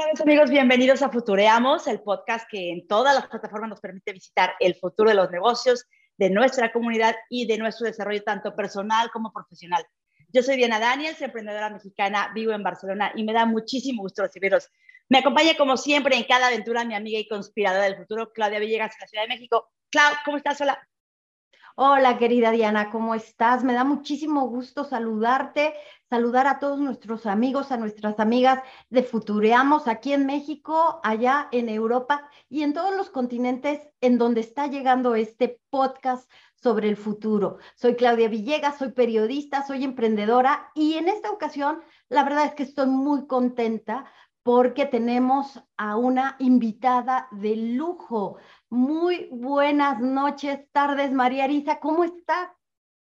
Otra vez amigos, bienvenidos a Futureamos, el podcast que en todas las plataformas nos permite visitar el futuro de los negocios, de nuestra comunidad y de nuestro desarrollo tanto personal como profesional. Yo soy Diana Daniels, emprendedora mexicana, vivo en Barcelona y me da muchísimo gusto recibirlos. Me acompaña como siempre en cada aventura mi amiga y conspiradora del futuro, Claudia Villegas, de la Ciudad de México. Clau, ¿cómo estás? Hola. Hola, querida Diana, ¿cómo estás? Me da muchísimo gusto saludarte, saludar a todos nuestros amigos, a nuestras amigas de Futureamos aquí en México, allá en Europa y en todos los continentes en donde está llegando este podcast sobre el futuro. Soy Claudia Villegas, soy periodista, soy emprendedora y en esta ocasión la verdad es que estoy muy contenta porque tenemos a una invitada de lujo. Muy buenas noches, tardes, María Arisa, ¿cómo estás?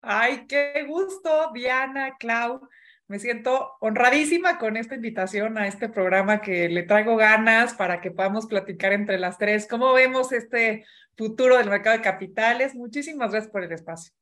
Ay, qué gusto, Diana, Clau. Me siento honradísima con esta invitación a este programa que le traigo ganas para que podamos platicar entre las tres. ¿Cómo vemos este futuro del mercado de capitales? Muchísimas gracias por el espacio.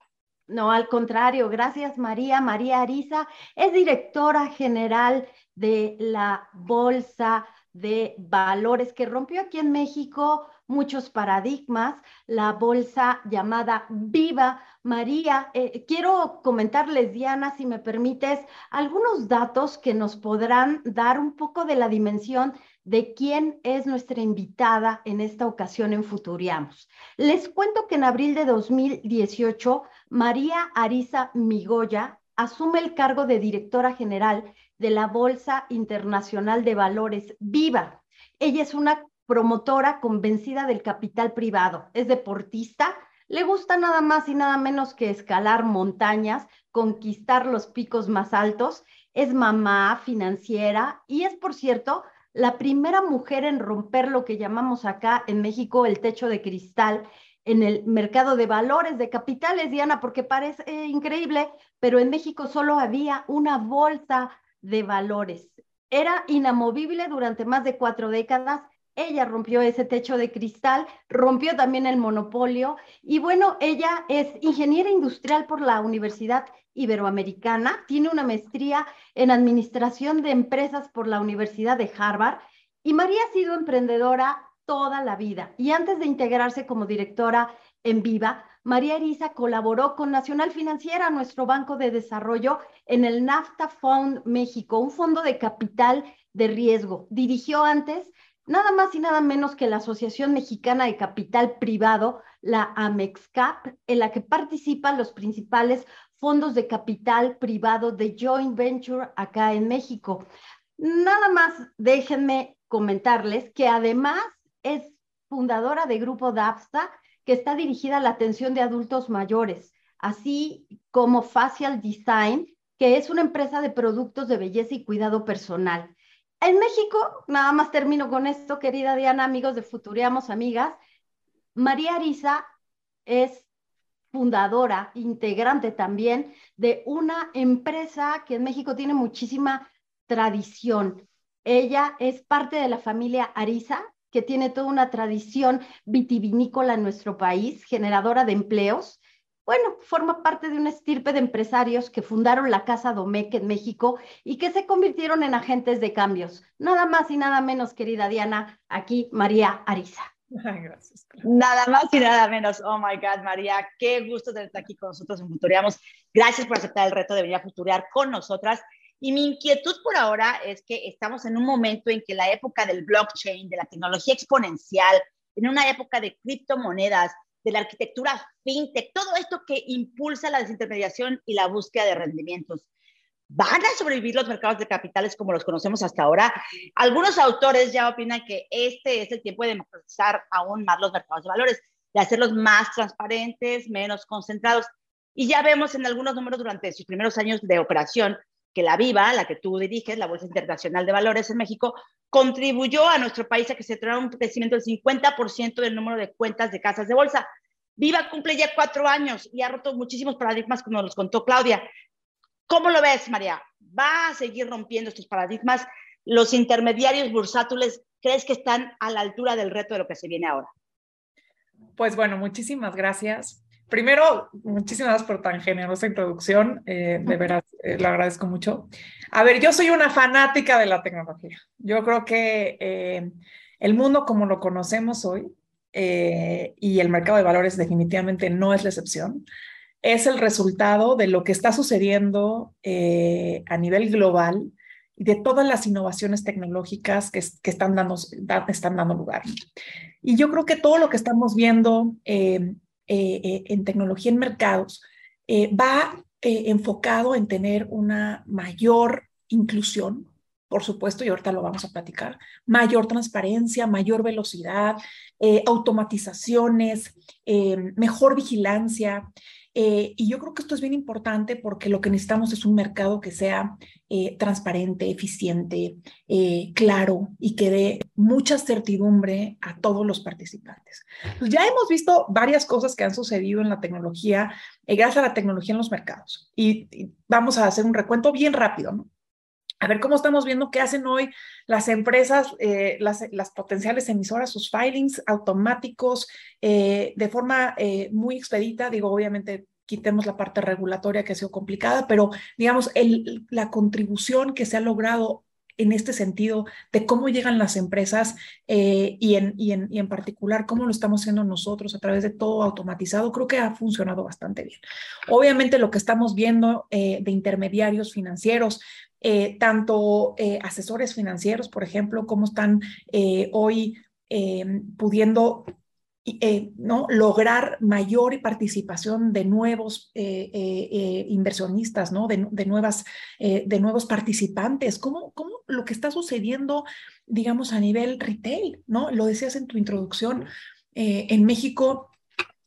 No, al contrario, gracias María. María Arisa es directora general de la Bolsa de Valores que rompió aquí en México muchos paradigmas, la bolsa llamada Viva María. Eh, quiero comentarles, Diana, si me permites, algunos datos que nos podrán dar un poco de la dimensión de quién es nuestra invitada en esta ocasión en Futuriamos. Les cuento que en abril de 2018, María Arisa Migoya asume el cargo de directora general de la Bolsa Internacional de Valores Viva. Ella es una promotora convencida del capital privado, es deportista, le gusta nada más y nada menos que escalar montañas, conquistar los picos más altos, es mamá financiera y es, por cierto, la primera mujer en romper lo que llamamos acá en México el techo de cristal en el mercado de valores, de capitales, Diana, porque parece increíble, pero en México solo había una bolsa de valores. Era inamovible durante más de cuatro décadas. Ella rompió ese techo de cristal, rompió también el monopolio y bueno, ella es ingeniera industrial por la Universidad Iberoamericana, tiene una maestría en administración de empresas por la Universidad de Harvard y María ha sido emprendedora toda la vida y antes de integrarse como directora en Viva, María Erisa colaboró con Nacional Financiera, nuestro banco de desarrollo, en el NAFTA Fund México, un fondo de capital de riesgo. Dirigió antes nada más y nada menos que la Asociación Mexicana de Capital Privado, la AMEXCAP, en la que participan los principales fondos de capital privado de joint venture acá en México. Nada más déjenme comentarles que además es fundadora de Grupo DAPSA, que está dirigida a la atención de adultos mayores, así como Facial Design, que es una empresa de productos de belleza y cuidado personal. En México, nada más termino con esto, querida Diana, amigos de Futuriamos, amigas, María Arisa es fundadora, integrante también de una empresa que en México tiene muchísima tradición. Ella es parte de la familia Arisa, que tiene toda una tradición vitivinícola en nuestro país, generadora de empleos. Bueno, forma parte de una estirpe de empresarios que fundaron la Casa Domecq en México y que se convirtieron en agentes de cambios. Nada más y nada menos, querida Diana, aquí María Ariza. gracias. Nada más y nada menos. Oh my God, María, qué gusto tenerte aquí con nosotros en Futureamos. Gracias por aceptar el reto de venir a futurear con nosotras. Y mi inquietud por ahora es que estamos en un momento en que la época del blockchain, de la tecnología exponencial, en una época de criptomonedas, de la arquitectura fintech, todo esto que impulsa la desintermediación y la búsqueda de rendimientos. ¿Van a sobrevivir los mercados de capitales como los conocemos hasta ahora? Algunos autores ya opinan que este es el tiempo de democratizar aún más los mercados de valores, de hacerlos más transparentes, menos concentrados. Y ya vemos en algunos números durante sus primeros años de operación que la Viva, la que tú diriges, la Bolsa Internacional de Valores en México, contribuyó a nuestro país a que se traiga un crecimiento del 50% del número de cuentas de casas de bolsa. Viva cumple ya cuatro años y ha roto muchísimos paradigmas, como nos contó Claudia. ¿Cómo lo ves, María? ¿Va a seguir rompiendo estos paradigmas? ¿Los intermediarios bursátiles crees que están a la altura del reto de lo que se viene ahora? Pues bueno, muchísimas gracias. Primero, muchísimas gracias por tan generosa introducción. de veras, lo agradezco mucho. A ver, yo soy una fanática de la tecnología. Yo creo que el mundo como lo conocemos hoy y el mercado de valores definitivamente no es la excepción es el resultado de lo que está sucediendo eh, a nivel global y de todas las innovaciones tecnológicas que, están, dando, están dando lugar. Y yo creo que todo lo que estamos viendo eh, eh, en tecnología en mercados va enfocado en tener una mayor inclusión, por supuesto, y ahorita lo vamos a platicar, mayor transparencia, mayor velocidad, automatizaciones, mejor vigilancia. Eh, y yo creo que esto es bien importante porque lo que necesitamos es un mercado que sea eh, transparente, eficiente, eh, claro y que dé mucha certidumbre a todos los participantes. Pues ya hemos visto varias cosas que han sucedido en la tecnología, gracias a la tecnología en los mercados. Y, vamos a hacer un recuento bien rápido, a ver cómo estamos viendo qué hacen hoy las empresas, eh, las, potenciales emisoras, sus filings automáticos eh, de forma eh, muy expedita. Digo, obviamente quitemos la parte regulatoria que ha sido complicada, pero digamos, la contribución que se ha logrado en este sentido de cómo llegan las empresas y, en, y, en, y, en, particular cómo lo estamos haciendo nosotros a través de todo automatizado, creo que ha funcionado bastante bien. Obviamente lo que estamos viendo de intermediarios financieros, eh, tanto eh, asesores financieros, por ejemplo, cómo están eh, hoy pudiendo ¿no? lograr mayor participación de nuevos inversionistas, ¿no? de, de nuevas, de nuevos participantes, ¿Cómo, cómo lo que está sucediendo, digamos, a nivel retail, ¿no? Lo decías en tu introducción, en México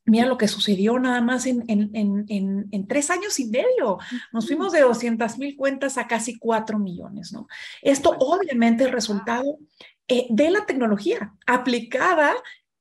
Mira lo que sucedió nada más en, en, en, en, tres años y medio. Nos fuimos de 200 mil cuentas a casi 4 millones, ¿no? Esto obviamente es resultado eh, de la tecnología aplicada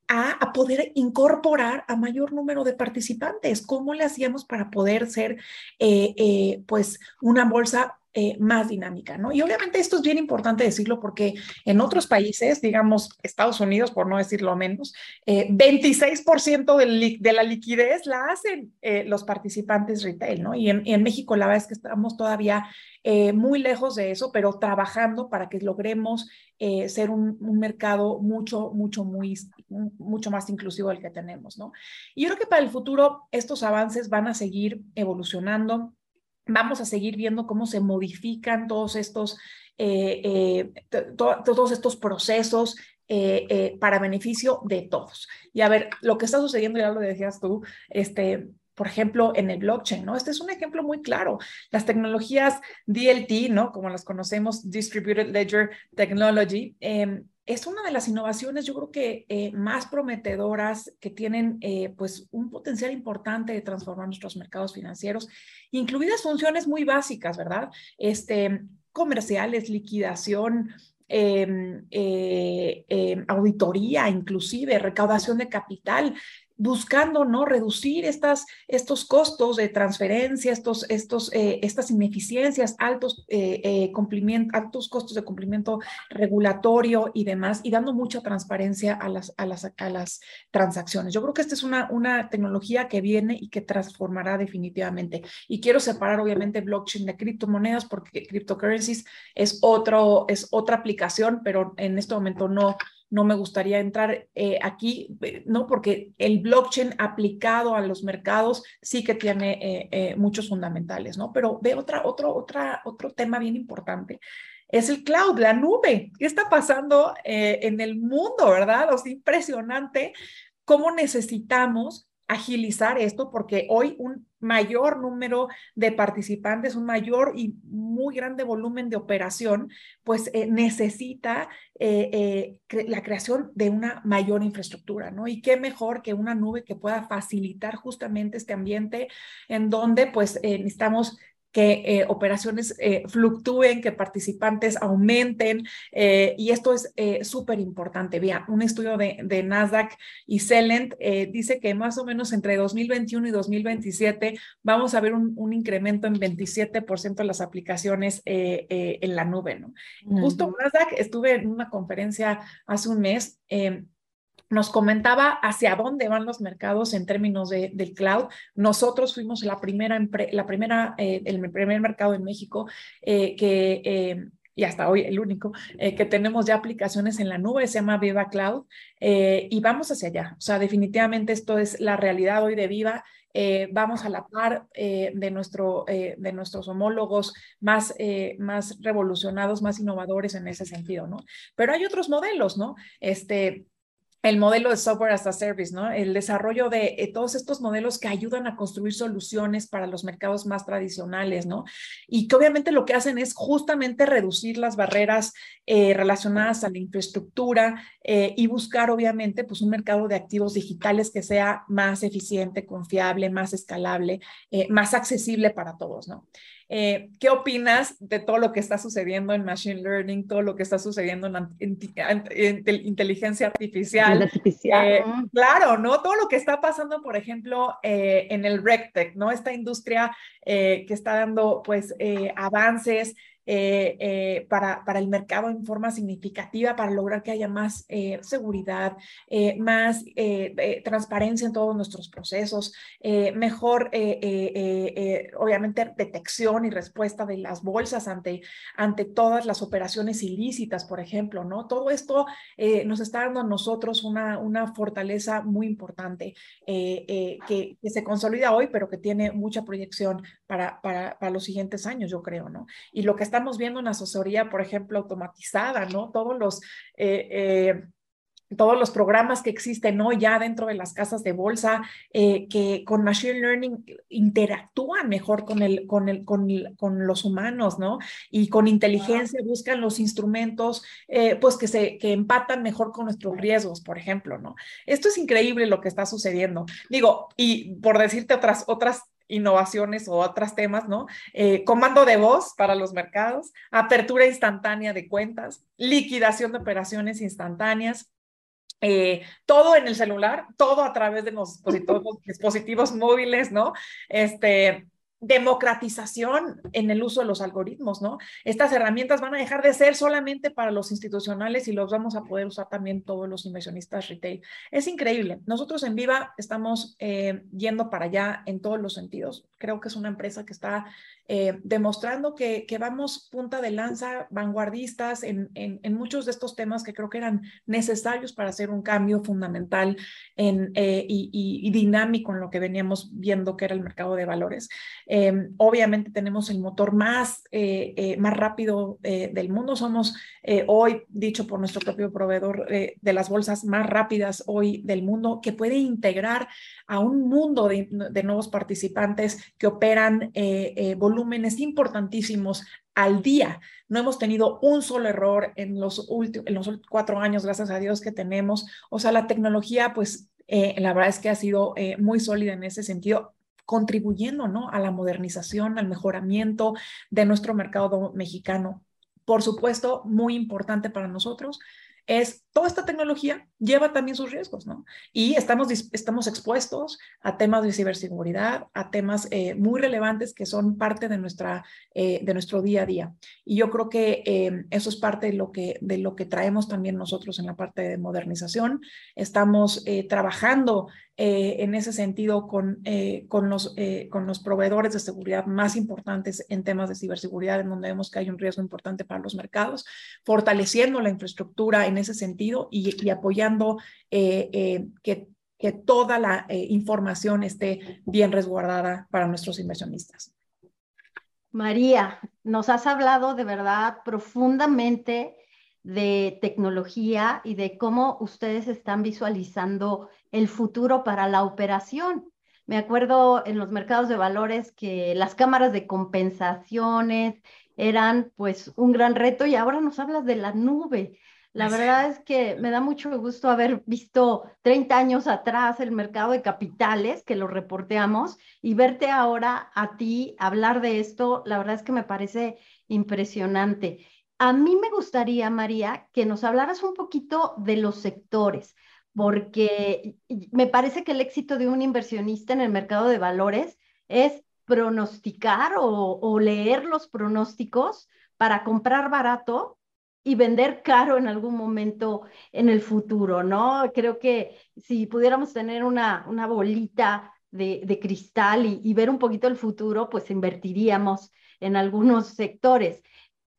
a, poder incorporar a mayor número de participantes. ¿Cómo le hacíamos para poder ser, eh, eh, pues, una bolsa eh, más dinámica, ¿no? Y obviamente esto es bien importante decirlo porque en otros países, digamos Estados Unidos, por no decirlo menos, 26% de, de, la liquidez la hacen eh, los participantes retail, ¿no? Y en, en, México la verdad es que estamos todavía eh, muy lejos de eso, pero trabajando para que logremos ser un, un, mercado mucho, mucho, muy, mucho más inclusivo del que tenemos, ¿no? Y yo creo que para el futuro estos avances van a seguir evolucionando vamos a seguir viendo cómo se modifican todos estos, eh, eh, todos estos procesos eh, para beneficio de todos. Y a ver, lo que está sucediendo, ya lo decías tú, este, por ejemplo, en el blockchain, ¿no? Este es un ejemplo muy claro. Las tecnologías DLT, ¿no? Como las conocemos, Distributed Ledger Technology, em, es una de las innovaciones, yo creo que eh, más prometedoras que tienen eh, pues un potencial importante de transformar nuestros mercados financieros, incluidas funciones muy básicas, ¿verdad? Este, comerciales, liquidación, em, eh, em, auditoría, inclusive recaudación de capital buscando no reducir estas, estos costos de transferencia, estos, estos, eh, estas ineficiencias, altos, eh, eh altos costos de cumplimiento regulatorio y demás, y dando mucha transparencia a las, a las, a las transacciones. Yo creo que esta es una, una tecnología que viene y que transformará definitivamente. Y quiero separar obviamente blockchain de criptomonedas porque cryptocurrencies es, otro, es otra aplicación, pero en este momento no no me gustaría entrar eh, aquí, eh, ¿no? Porque el blockchain aplicado a los mercados sí que tiene eh, muchos fundamentales, ¿no? Pero ve otra, otro, otro tema bien importante. Es el cloud, la nube. ¿Qué está pasando en el mundo, verdad? O sea, impresionante cómo necesitamos agilizar esto porque hoy un mayor número de participantes, un mayor y muy grande volumen de operación, pues eh, necesita eh, eh, la creación de una mayor infraestructura, ¿no? Y qué mejor que una nube que pueda facilitar justamente este ambiente en donde pues necesitamos que eh, operaciones eh, fluctúen, que participantes aumenten, eh, y esto es súper importante. Vea, un estudio de, de Nasdaq y Celent dice que más o menos entre 2021 y 2027 vamos a ver un, un incremento en 27% de las aplicaciones en la nube, ¿no? Justo Nasdaq, estuve en una conferencia hace un mes nos comentaba hacia dónde van los mercados en términos de, del cloud. Nosotros fuimos la primera, la primera eh, el primer mercado en México eh, que, eh, y hasta hoy el único, que tenemos ya aplicaciones en la nube, se llama Viva Cloud, y vamos hacia allá. O sea, definitivamente esto es la realidad hoy de Viva. vamos a la par de, nuestro, de nuestros homólogos más, más revolucionados, más innovadores en ese sentido, ¿no? Pero hay otros modelos, ¿no? Este, el modelo de software as a service, ¿no? El desarrollo de eh, todos estos modelos que ayudan a construir soluciones para los mercados más tradicionales, ¿no? Y que obviamente lo que hacen es justamente reducir las barreras eh, relacionadas a la infraestructura eh, y buscar obviamente pues un mercado de activos digitales que sea más eficiente, confiable, más escalable, más accesible para todos, ¿no? Eh, ¿Qué opinas de todo lo que está sucediendo en Machine Learning, todo lo que está sucediendo en, inteligencia artificial? artificial. Eh, claro, ¿no? Todo lo que está pasando, por ejemplo, eh, en el RegTech, ¿no? Esta industria que está dando, pues, avances eh, eh, para, para, el mercado en forma significativa para lograr que haya más eh, seguridad, más transparencia en todos nuestros procesos, mejor, obviamente, detección y respuesta de las bolsas ante, ante todas las operaciones ilícitas, por ejemplo, ¿no? Todo esto nos está dando a nosotros una, una fortaleza muy importante que, que, se consolida hoy, pero que tiene mucha proyección para, para, para los siguientes años, yo creo, ¿no? Y lo que está estamos viendo una asesoría, por ejemplo, automatizada, ¿no? Todos los... Eh, eh, todos los programas que existen hoy ya dentro de las casas de bolsa, eh, que con Machine Learning interactúan mejor con, el, con, el, con, con los humanos, ¿no? Y con inteligencia buscan los instrumentos, pues que, se, que empatan mejor con nuestros riesgos, por ejemplo, ¿no? Esto es increíble lo que está sucediendo. Digo, y por decirte otras, otras innovaciones o otros temas, ¿no? Eh, comando de voz para los mercados, apertura instantánea de cuentas, liquidación de operaciones instantáneas, eh, todo en el celular, todo a través de los dispositivos, dispositivos móviles, ¿no? Este, democratización en el uso de los algoritmos, ¿no? Estas herramientas van a dejar de ser solamente para los institucionales y los vamos a poder usar también todos los inversionistas retail. Es increíble. Nosotros en Viva estamos eh, yendo para allá en todos los sentidos. Creo que es una empresa que está eh, demostrando que, que, vamos punta de lanza, vanguardistas en, en, muchos de estos temas que creo que eran necesarios para hacer un cambio fundamental en, eh, y dinámico en lo que veníamos viendo que era el mercado de valores. Em, obviamente tenemos el motor más, eh, eh, más rápido eh, del mundo. Somos hoy, dicho por nuestro propio proveedor, de las bolsas más rápidas hoy del mundo, que puede integrar a un mundo de, nuevos participantes que operan volúmenes importantísimos al día. No hemos tenido un solo error en los, en los cuatro años, gracias a Dios que tenemos. O sea, la tecnología, pues, la verdad es que ha sido muy sólida en ese sentido contribuyendo ¿no? a la modernización, al mejoramiento de nuestro mercado mexicano. Por supuesto, muy importante para nosotros es toda esta tecnología lleva también sus riesgos, ¿no? Y estamos, estamos expuestos a temas de ciberseguridad, a temas eh, muy relevantes que son parte de, nuestra, eh, de nuestro día a día. Y yo creo que eh, eso es parte de lo, que, de lo que traemos también nosotros en la parte de modernización. Estamos trabajando en ese sentido con, con, los, con los proveedores de seguridad más importantes en temas de ciberseguridad, en donde vemos que hay un riesgo importante para los mercados, fortaleciendo la infraestructura en ese sentido y, apoyando eh, eh, que, que, toda la eh, información esté bien resguardada para nuestros inversionistas. María, nos has hablado de verdad profundamente de tecnología y de cómo ustedes están visualizando el futuro para la operación. Me acuerdo en los mercados de valores que las cámaras de compensaciones eran pues un gran reto y ahora nos hablas de la nube. La verdad es que me da mucho gusto haber visto 30 años atrás el mercado de capitales, que lo reporteamos, y verte ahora a ti hablar de esto, la verdad es que me parece impresionante. A mí me gustaría, María, que nos hablaras un poquito de los sectores, porque me parece que el éxito de un inversionista en el mercado de valores es pronosticar o, leer los pronósticos para comprar barato y vender caro en algún momento en el futuro, ¿no? Creo que si pudiéramos tener una, una bolita de, de cristal y, ver un poquito el futuro, pues invertiríamos en algunos sectores.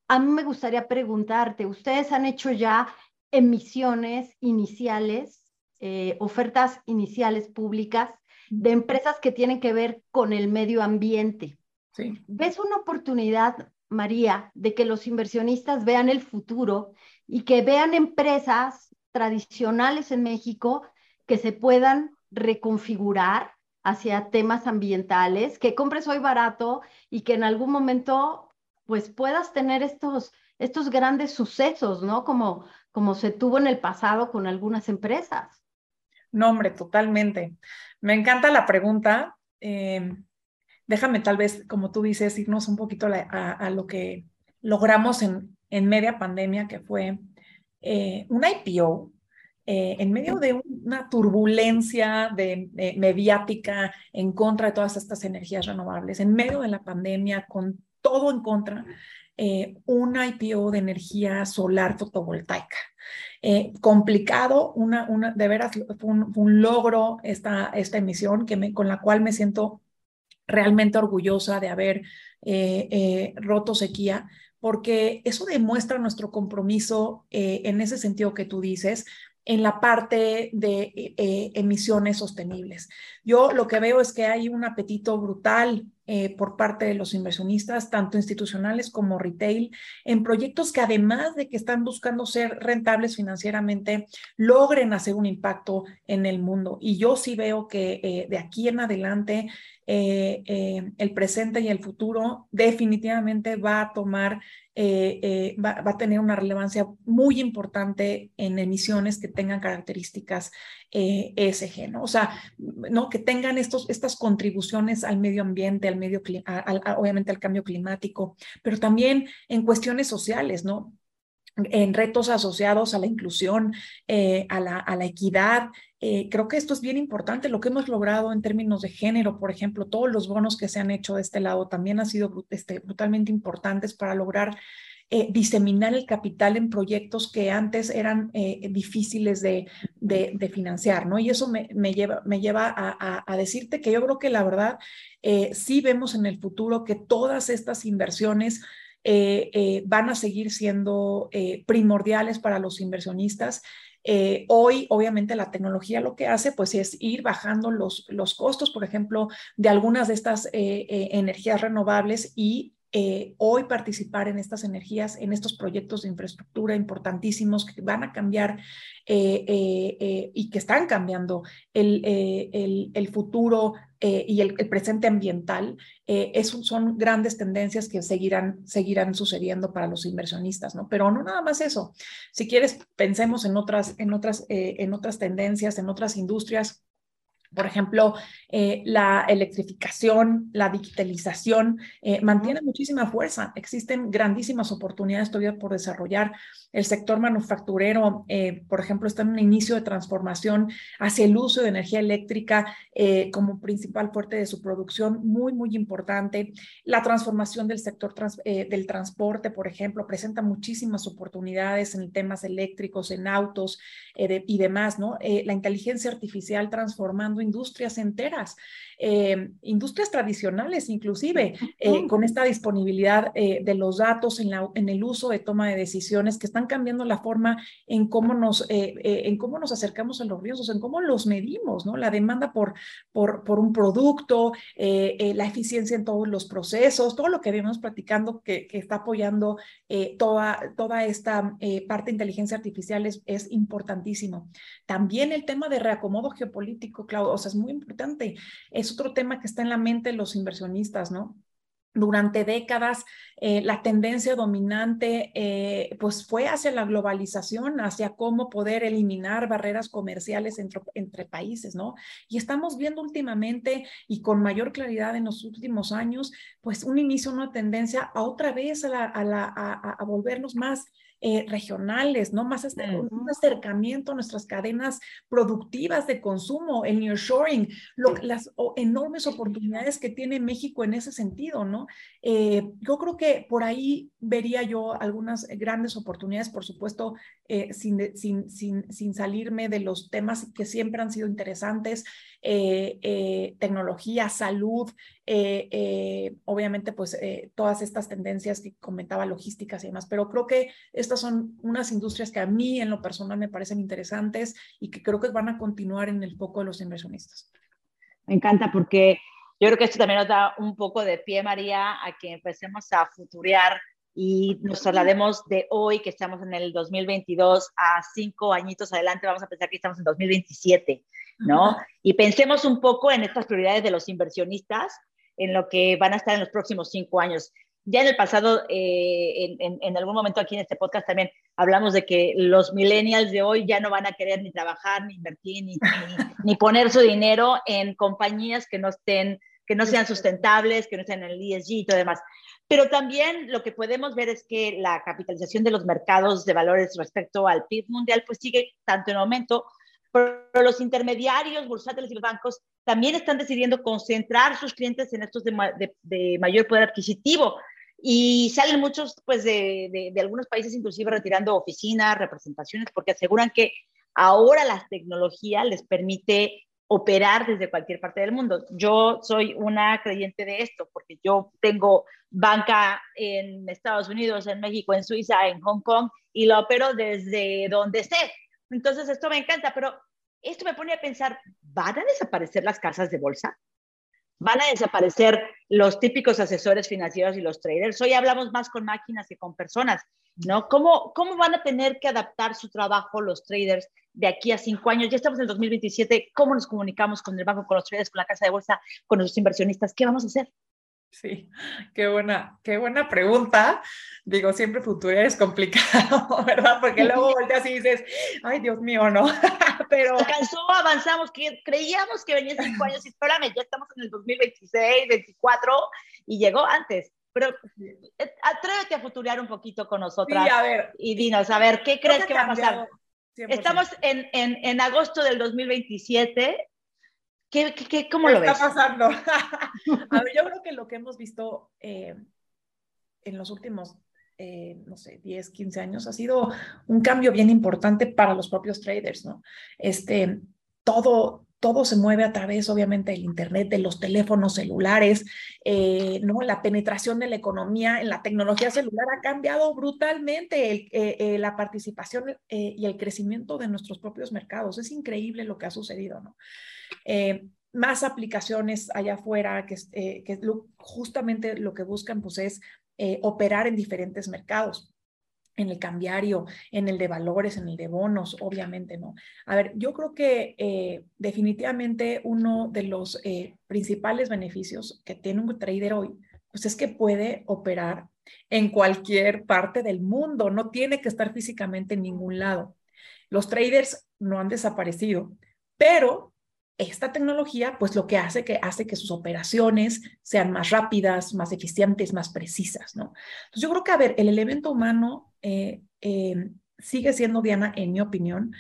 A mí me gustaría preguntarte, ¿ustedes han hecho ya emisiones iniciales, eh, ofertas iniciales públicas de empresas que tienen que ver con el medio ambiente? Sí. ¿Ves una oportunidad María, de que los inversionistas vean el futuro y que vean empresas tradicionales en México que se puedan reconfigurar hacia temas ambientales, que compres hoy barato y que en algún momento pues puedas tener estos, estos grandes sucesos, ¿no? Como, como se tuvo en el pasado con algunas empresas. No, hombre, totalmente. Me encanta la pregunta. Eh, déjame tal vez, como tú dices, irnos un poquito a, lo que logramos en, en, media pandemia, que fue eh, un IPO. Eh, en medio de una turbulencia de, mediática en contra de todas estas energías renovables, en medio de la pandemia, con todo en contra, eh, un IPO de energía solar fotovoltaica. complicado, una, una, de veras fue un, logro esta, esta emisión que me, con la cual me siento realmente orgullosa de haber eh, eh, roto sequía, porque eso demuestra nuestro compromiso eh, en ese sentido que tú dices, en la parte de emisiones sostenibles. Yo lo que veo es que hay un apetito brutal por parte de los inversionistas, tanto institucionales como retail, en proyectos que además de que están buscando ser rentables financieramente, logren hacer un impacto en el mundo. Y yo sí veo que de aquí en adelante eh, eh, el presente y el futuro definitivamente va a tomar, eh, va, a tener una relevancia muy importante en emisiones que tengan características ESG, ¿no? O sea, ¿no? que tengan estos, estas contribuciones al medio ambiente, al medio, obviamente al cambio climático, pero también en cuestiones sociales, ¿no? En retos asociados a la inclusión, a, la, a, la, equidad, eh, creo que esto es bien importante. Lo que hemos logrado en términos de género, por ejemplo, todos los bonos que se han hecho de este lado también han sido este, brutalmente importantes para lograr eh, diseminar el capital en proyectos que antes eran eh, difíciles de, financiar, ¿no? Y eso me, lleva, a, decirte que yo creo que la verdad sí vemos en el futuro que todas estas inversiones van a seguir siendo primordiales para los inversionistas. Eh, hoy, obviamente, la tecnología lo que hace, pues, es ir bajando los, los costos, por ejemplo, de algunas de estas eh, eh, energías renovables y hoy participar en estas energías, en estos proyectos de infraestructura importantísimos que van a cambiar y que están cambiando el, el, futuro eh, y el, presente ambiental eh, son grandes tendencias que seguirán, seguirán sucediendo para los inversionistas, ¿no? Pero no nada más eso. Si quieres, pensemos en otras, en otras, eh, en otras tendencias, en otras industrias por ejemplo, eh, la electrificación, la digitalización eh, mantiene muchísima fuerza. Existen grandísimas oportunidades todavía por desarrollar. El sector manufacturero, eh, por ejemplo, está en un inicio de transformación hacia el uso de energía eléctrica como principal fuerte de su producción, muy, muy importante. La transformación del sector del transporte, por ejemplo, presenta muchísimas oportunidades en temas eléctricos, en autos y demás, ¿no? la inteligencia artificial transformando industrias enteras, eh, industrias tradicionales inclusive, eh, con esta disponibilidad eh, de los datos en, la, en, el uso de toma de decisiones que están cambiando la forma en cómo nos, en cómo nos acercamos a los riesgos, en cómo los medimos, ¿no? La demanda por, por, por un producto, la eficiencia en todos los procesos, todo lo que vemos platicando que, que está apoyando toda, toda esta parte de inteligencia artificial es, es importantísimo. También el tema de reacomodo geopolítico, Claudio, o sea, es muy importante. Es otro tema que está en la mente de los inversionistas, ¿no? Durante décadas, eh, la tendencia dominante eh, pues fue hacia la globalización, hacia cómo poder eliminar barreras comerciales entre, países, ¿no? Y estamos viendo últimamente y con mayor claridad en los últimos años, pues un inicio, una tendencia a otra vez a volvernos más eh, regionales, ¿no? Más este, un acercamiento a nuestras cadenas productivas de consumo, el nearshoring, lo, las enormes oportunidades que tiene México en ese sentido, ¿no? Eh, yo creo que por ahí vería yo algunas grandes oportunidades, por supuesto, eh, sin, sin, sin, sin, salirme de los temas que siempre han sido interesantes, tecnología, salud, obviamente, pues todas estas tendencias que comentaba, logísticas y demás, pero creo que estas son unas industrias que a mí en lo personal me parecen interesantes y que creo que van a continuar en el foco de los inversionistas. Me encanta porque yo creo que esto también nos da un poco de pie, María, a que empecemos a futurear y nos traslademos de hoy, que estamos en el 2022, a cinco añitos adelante, vamos a pensar que estamos en 2027, ¿no? Y pensemos un poco en estas prioridades de los inversionistas, en lo que van a estar en los próximos cinco años ya en el pasado, eh, en, algún momento aquí en este podcast también hablamos de que los millennials de hoy ya no van a querer ni trabajar, ni invertir, ni, ni, poner su dinero en compañías que no estén, que no sean sustentables, que no en el ESG y todo demás. Pero también lo que podemos ver es que la capitalización de los mercados de valores respecto al PIB mundial pues sigue tanto en aumento, pero los intermediarios bursátiles y los bancos también están decidiendo concentrar sus clientes en estos de, de mayor poder adquisitivo. Y salen muchos, pues, de, de, algunos países inclusive retirando oficinas, representaciones, porque aseguran que ahora la tecnología les permite operar desde cualquier parte del mundo. Yo soy una creyente de esto, porque yo tengo banca en Estados Unidos, en México, en Suiza, en Hong Kong, y lo opero desde donde sé. Entonces, esto me encanta, pero esto me pone a pensar, ¿van a desaparecer las casas de bolsa? van a desaparecer los típicos asesores financieros y los traders. Hoy hablamos más con máquinas que con personas, ¿no? ¿Cómo, cómo van a tener que adaptar su trabajo los traders de aquí a cinco años? Ya estamos en el 2027, ¿cómo nos comunicamos con el banco, con los traders, con la casa de bolsa, con los inversionistas? ¿Qué vamos a hacer? Sí, qué buena, qué buena pregunta. Digo, siempre futuro es complicado, ¿verdad? Porque luego volteas y dices, ay, Dios mío, ¿no? Pero... Alcanzó, avanzamos, que creíamos que venía cinco años y espérame, ya estamos en el 2026, 24 y llegó antes. Pero eh, atrévete a futurear un poquito con nosotras sí, a ver, y dinos, a ver, ¿qué crees que, va a pasar? Estamos en, en, en agosto del 2027 ¿Qué, qué, cómo lo ves? está pasando? a ver, yo creo que lo que hemos visto eh, en los últimos, eh, no sé, 10, 15 años ha sido un cambio bien importante para los propios traders, ¿no? Este, todo, todo se mueve a través, obviamente, del Internet, de los teléfonos celulares, eh, ¿no? La penetración de la economía en la tecnología celular ha cambiado brutalmente la participación y el crecimiento de nuestros propios mercados. Es increíble lo que ha sucedido, ¿no? Eh, más aplicaciones allá afuera, que, eh, justamente lo que buscan pues es eh, operar en diferentes mercados en el cambiario, en el de valores, en el de bonos, obviamente, ¿no? A ver, yo creo que definitivamente uno de los principales beneficios que tiene un trader hoy, pues es que puede operar en cualquier parte del mundo, no tiene que estar físicamente en ningún lado. Los traders no han desaparecido, pero esta tecnología, pues lo que hace que hace que sus operaciones sean más rápidas, más eficientes, más precisas, ¿no? Entonces yo creo que, a ver, el elemento humano eh, eh, sigue siendo, Diana, en mi opinión,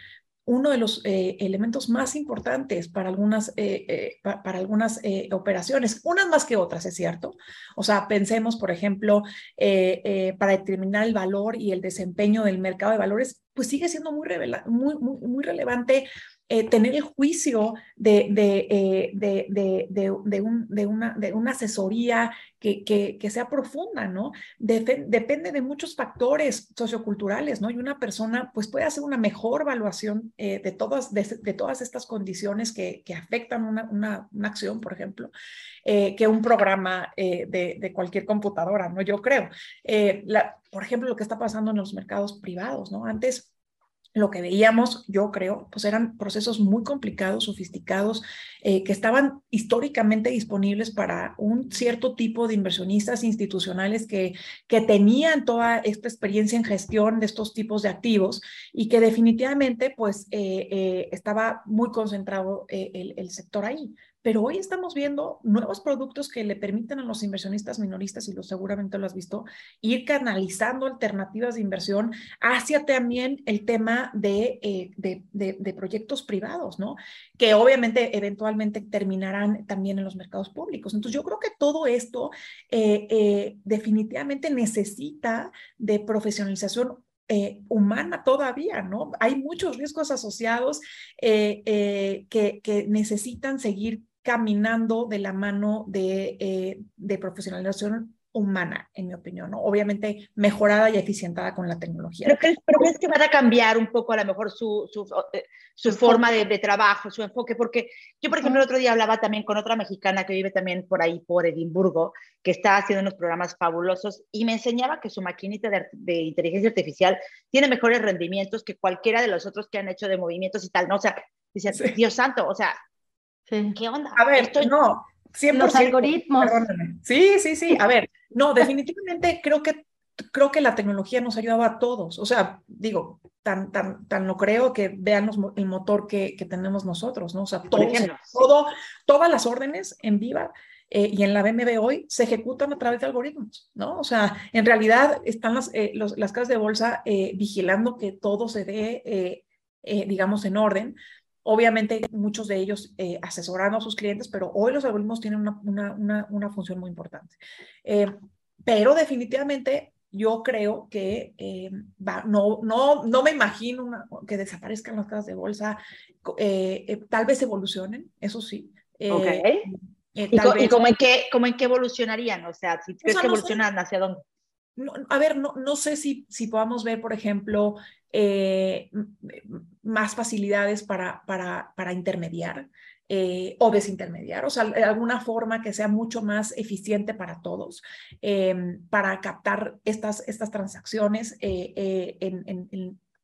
uno de los eh, elementos más importantes para algunas, para algunas operaciones, unas más que otras, es cierto. O sea, pensemos, por ejemplo, para determinar el valor y el desempeño del mercado de valores, pues sigue siendo muy, relevante eh, tener el juicio de, de, eh, de, de, un, una, una asesoría que, que, sea profunda, ¿no? depende de muchos factores socioculturales, ¿no? Y una persona pues puede hacer una mejor evaluación eh, de, todas, de, todas estas condiciones que, que afectan una, una, una, acción, por ejemplo, que un programa de, cualquier computadora, ¿no? Yo creo. Por ejemplo, lo que está pasando en los mercados privados, ¿no? Antes lo que veíamos, yo creo, pues eran procesos muy complicados, sofisticados, eh, que estaban históricamente disponibles para un cierto tipo de inversionistas institucionales que, que tenían toda esta experiencia en gestión de estos tipos de activos y que definitivamente pues eh, eh, estaba muy concentrado el, el, sector ahí. Pero hoy estamos viendo nuevos productos que le permiten a los inversionistas minoristas, y lo seguramente lo has visto, ir canalizando alternativas de inversión hacia también el tema de, eh, de, proyectos privados, ¿no? Que obviamente eventualmente terminarán también en los mercados públicos. Entonces yo creo que todo esto eh, eh, definitivamente necesita de profesionalización humana todavía, ¿no? Hay muchos riesgos asociados que, necesitan seguir caminando de la mano de, de profesionalización humana, en mi opinión, ¿no? Obviamente mejorada y eficientada con la tecnología. ¿Pero crees, pero crees que van a cambiar un poco a lo mejor su, su, eh, su forma de, de, trabajo, su enfoque? Porque yo, por ejemplo, el otro día hablaba también con otra mexicana que vive también por ahí, por Edimburgo, que está haciendo unos programas fabulosos y me enseñaba que su maquinita de, de inteligencia artificial tiene mejores rendimientos que cualquiera de los otros que han hecho de movimientos y tal, ¿no? O sea, dice, sí. Dios santo, o sea, sí. ¿qué onda? A ver, Estoy... no, 100%, los algoritmos. Perdóname. Sí, sí, sí. A ver, no, definitivamente creo que creo que la tecnología nos ayudaba a todos. O sea, digo, tan, tan, tan lo creo que vean los, el motor que, que, tenemos nosotros, ¿no? O sea, todo, todo, todas las órdenes en Viva eh, y en la BMB hoy se ejecutan a través de algoritmos, ¿no? O sea, en realidad están las, eh, los, las casas de bolsa eh, vigilando que todo se dé, digamos, en orden, Obviamente, muchos de ellos eh, asesorando a sus clientes, pero hoy los algoritmos tienen una, una, una, una función muy importante. Eh, pero definitivamente yo creo que eh, va, no, no, no me imagino una, que desaparezcan las casas de bolsa, eh, eh, tal vez evolucionen, eso sí. Okay. ¿Y, co vez... ¿Y cómo en qué, cómo en qué evolucionarían? O sea, si crees o sea, que evolucionan, no sé. ¿hacia dónde? No, a ver, no, no sé si, si podamos ver, por ejemplo, eh, más facilidades para, para, para intermediar eh, o desintermediar, o sea, de alguna forma que sea mucho más eficiente para todos, eh, para captar estas, estas transacciones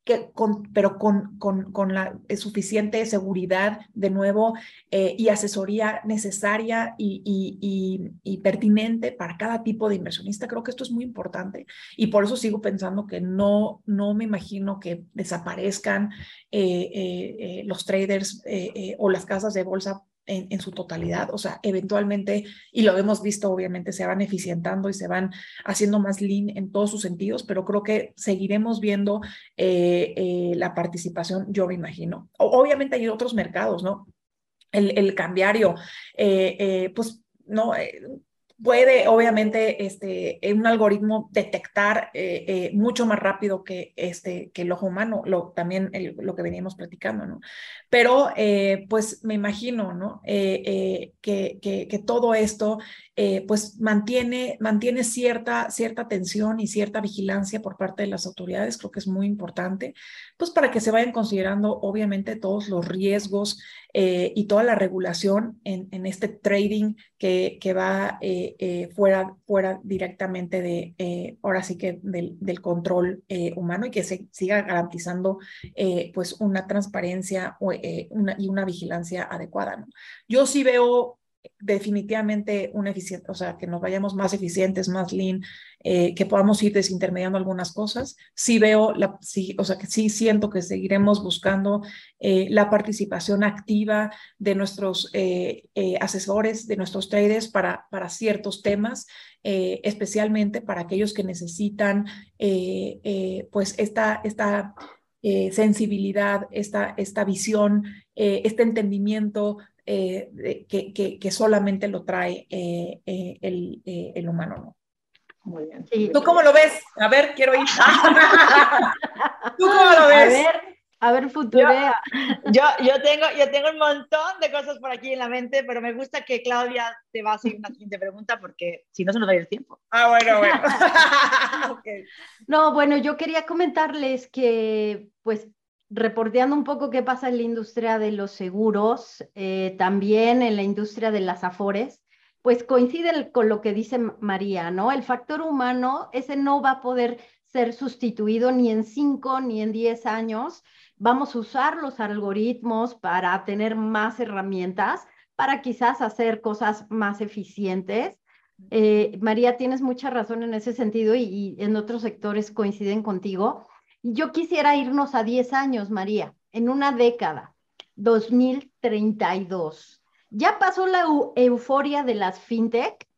que con, pero con, con, con la suficiente seguridad, de nuevo, eh, y asesoría necesaria y, y, y, pertinente para cada tipo de inversionista. Creo que esto es muy importante y por eso sigo pensando que no, no me imagino que desaparezcan eh, eh, los traders o las casas de bolsa en, en, su totalidad. O sea, eventualmente, y lo hemos visto, obviamente, se van eficientando y se van haciendo más lean en todos sus sentidos, pero creo que seguiremos viendo eh, eh, la participación, yo me imagino. Obviamente hay otros mercados, ¿no? El, el cambiario, eh, pues, no, puede obviamente este, un algoritmo detectar eh, eh, mucho más rápido que, este, que el ojo humano, lo, también lo que veníamos platicando, ¿no? Pero eh, pues me imagino, ¿no? Que, que, todo esto pues mantiene, mantiene cierta, cierta tensión y cierta vigilancia por parte de las autoridades, creo que es muy importante, pues para que se vayan considerando obviamente todos los riesgos y toda la regulación en, en este trading que, que va eh, eh, fuera, fuera directamente de, eh, ahora sí que del, del control humano y que se siga garantizando pues una transparencia y una vigilancia adecuada. Yo sí veo definitivamente un eficiente, o sea, que nos vayamos más eficientes, más lean, eh, que podamos ir desintermediando algunas cosas. Sí veo, la, sí, o sea, que sí siento que seguiremos buscando eh, la participación activa de nuestros eh, asesores, de nuestros traders para, para ciertos temas, especialmente para aquellos que necesitan, pues, esta, esta sensibilidad, esta, esta visión, este entendimiento eh, que, que, que, solamente lo trae eh, eh, el, el, humano, ¿no? Muy bien. Sí. ¿Tú cómo lo ves? A ver, quiero ir. ¿Tú cómo lo ves? A ver, a ver, futurea. Yo, yo, yo, tengo, yo tengo un montón de cosas por aquí en la mente, pero me gusta que Claudia te va a hacer una siguiente pregunta porque si no se nos va a ir el tiempo. Ah, bueno, bueno. okay. No, bueno, yo quería comentarles que, pues, reporteando un poco qué pasa en la industria de los seguros, eh, también en la industria de las afores, pues coincide con lo que dice María, ¿no? El factor humano, ese no va a poder ser sustituido ni en cinco ni en diez años. Vamos a usar los algoritmos para tener más herramientas, para quizás hacer cosas más eficientes. Eh, María, tienes mucha razón en ese sentido y en otros sectores coinciden contigo. Yo quisiera irnos a 10 años, María, en una década, 2032. ya pasó la euforia de las fintech,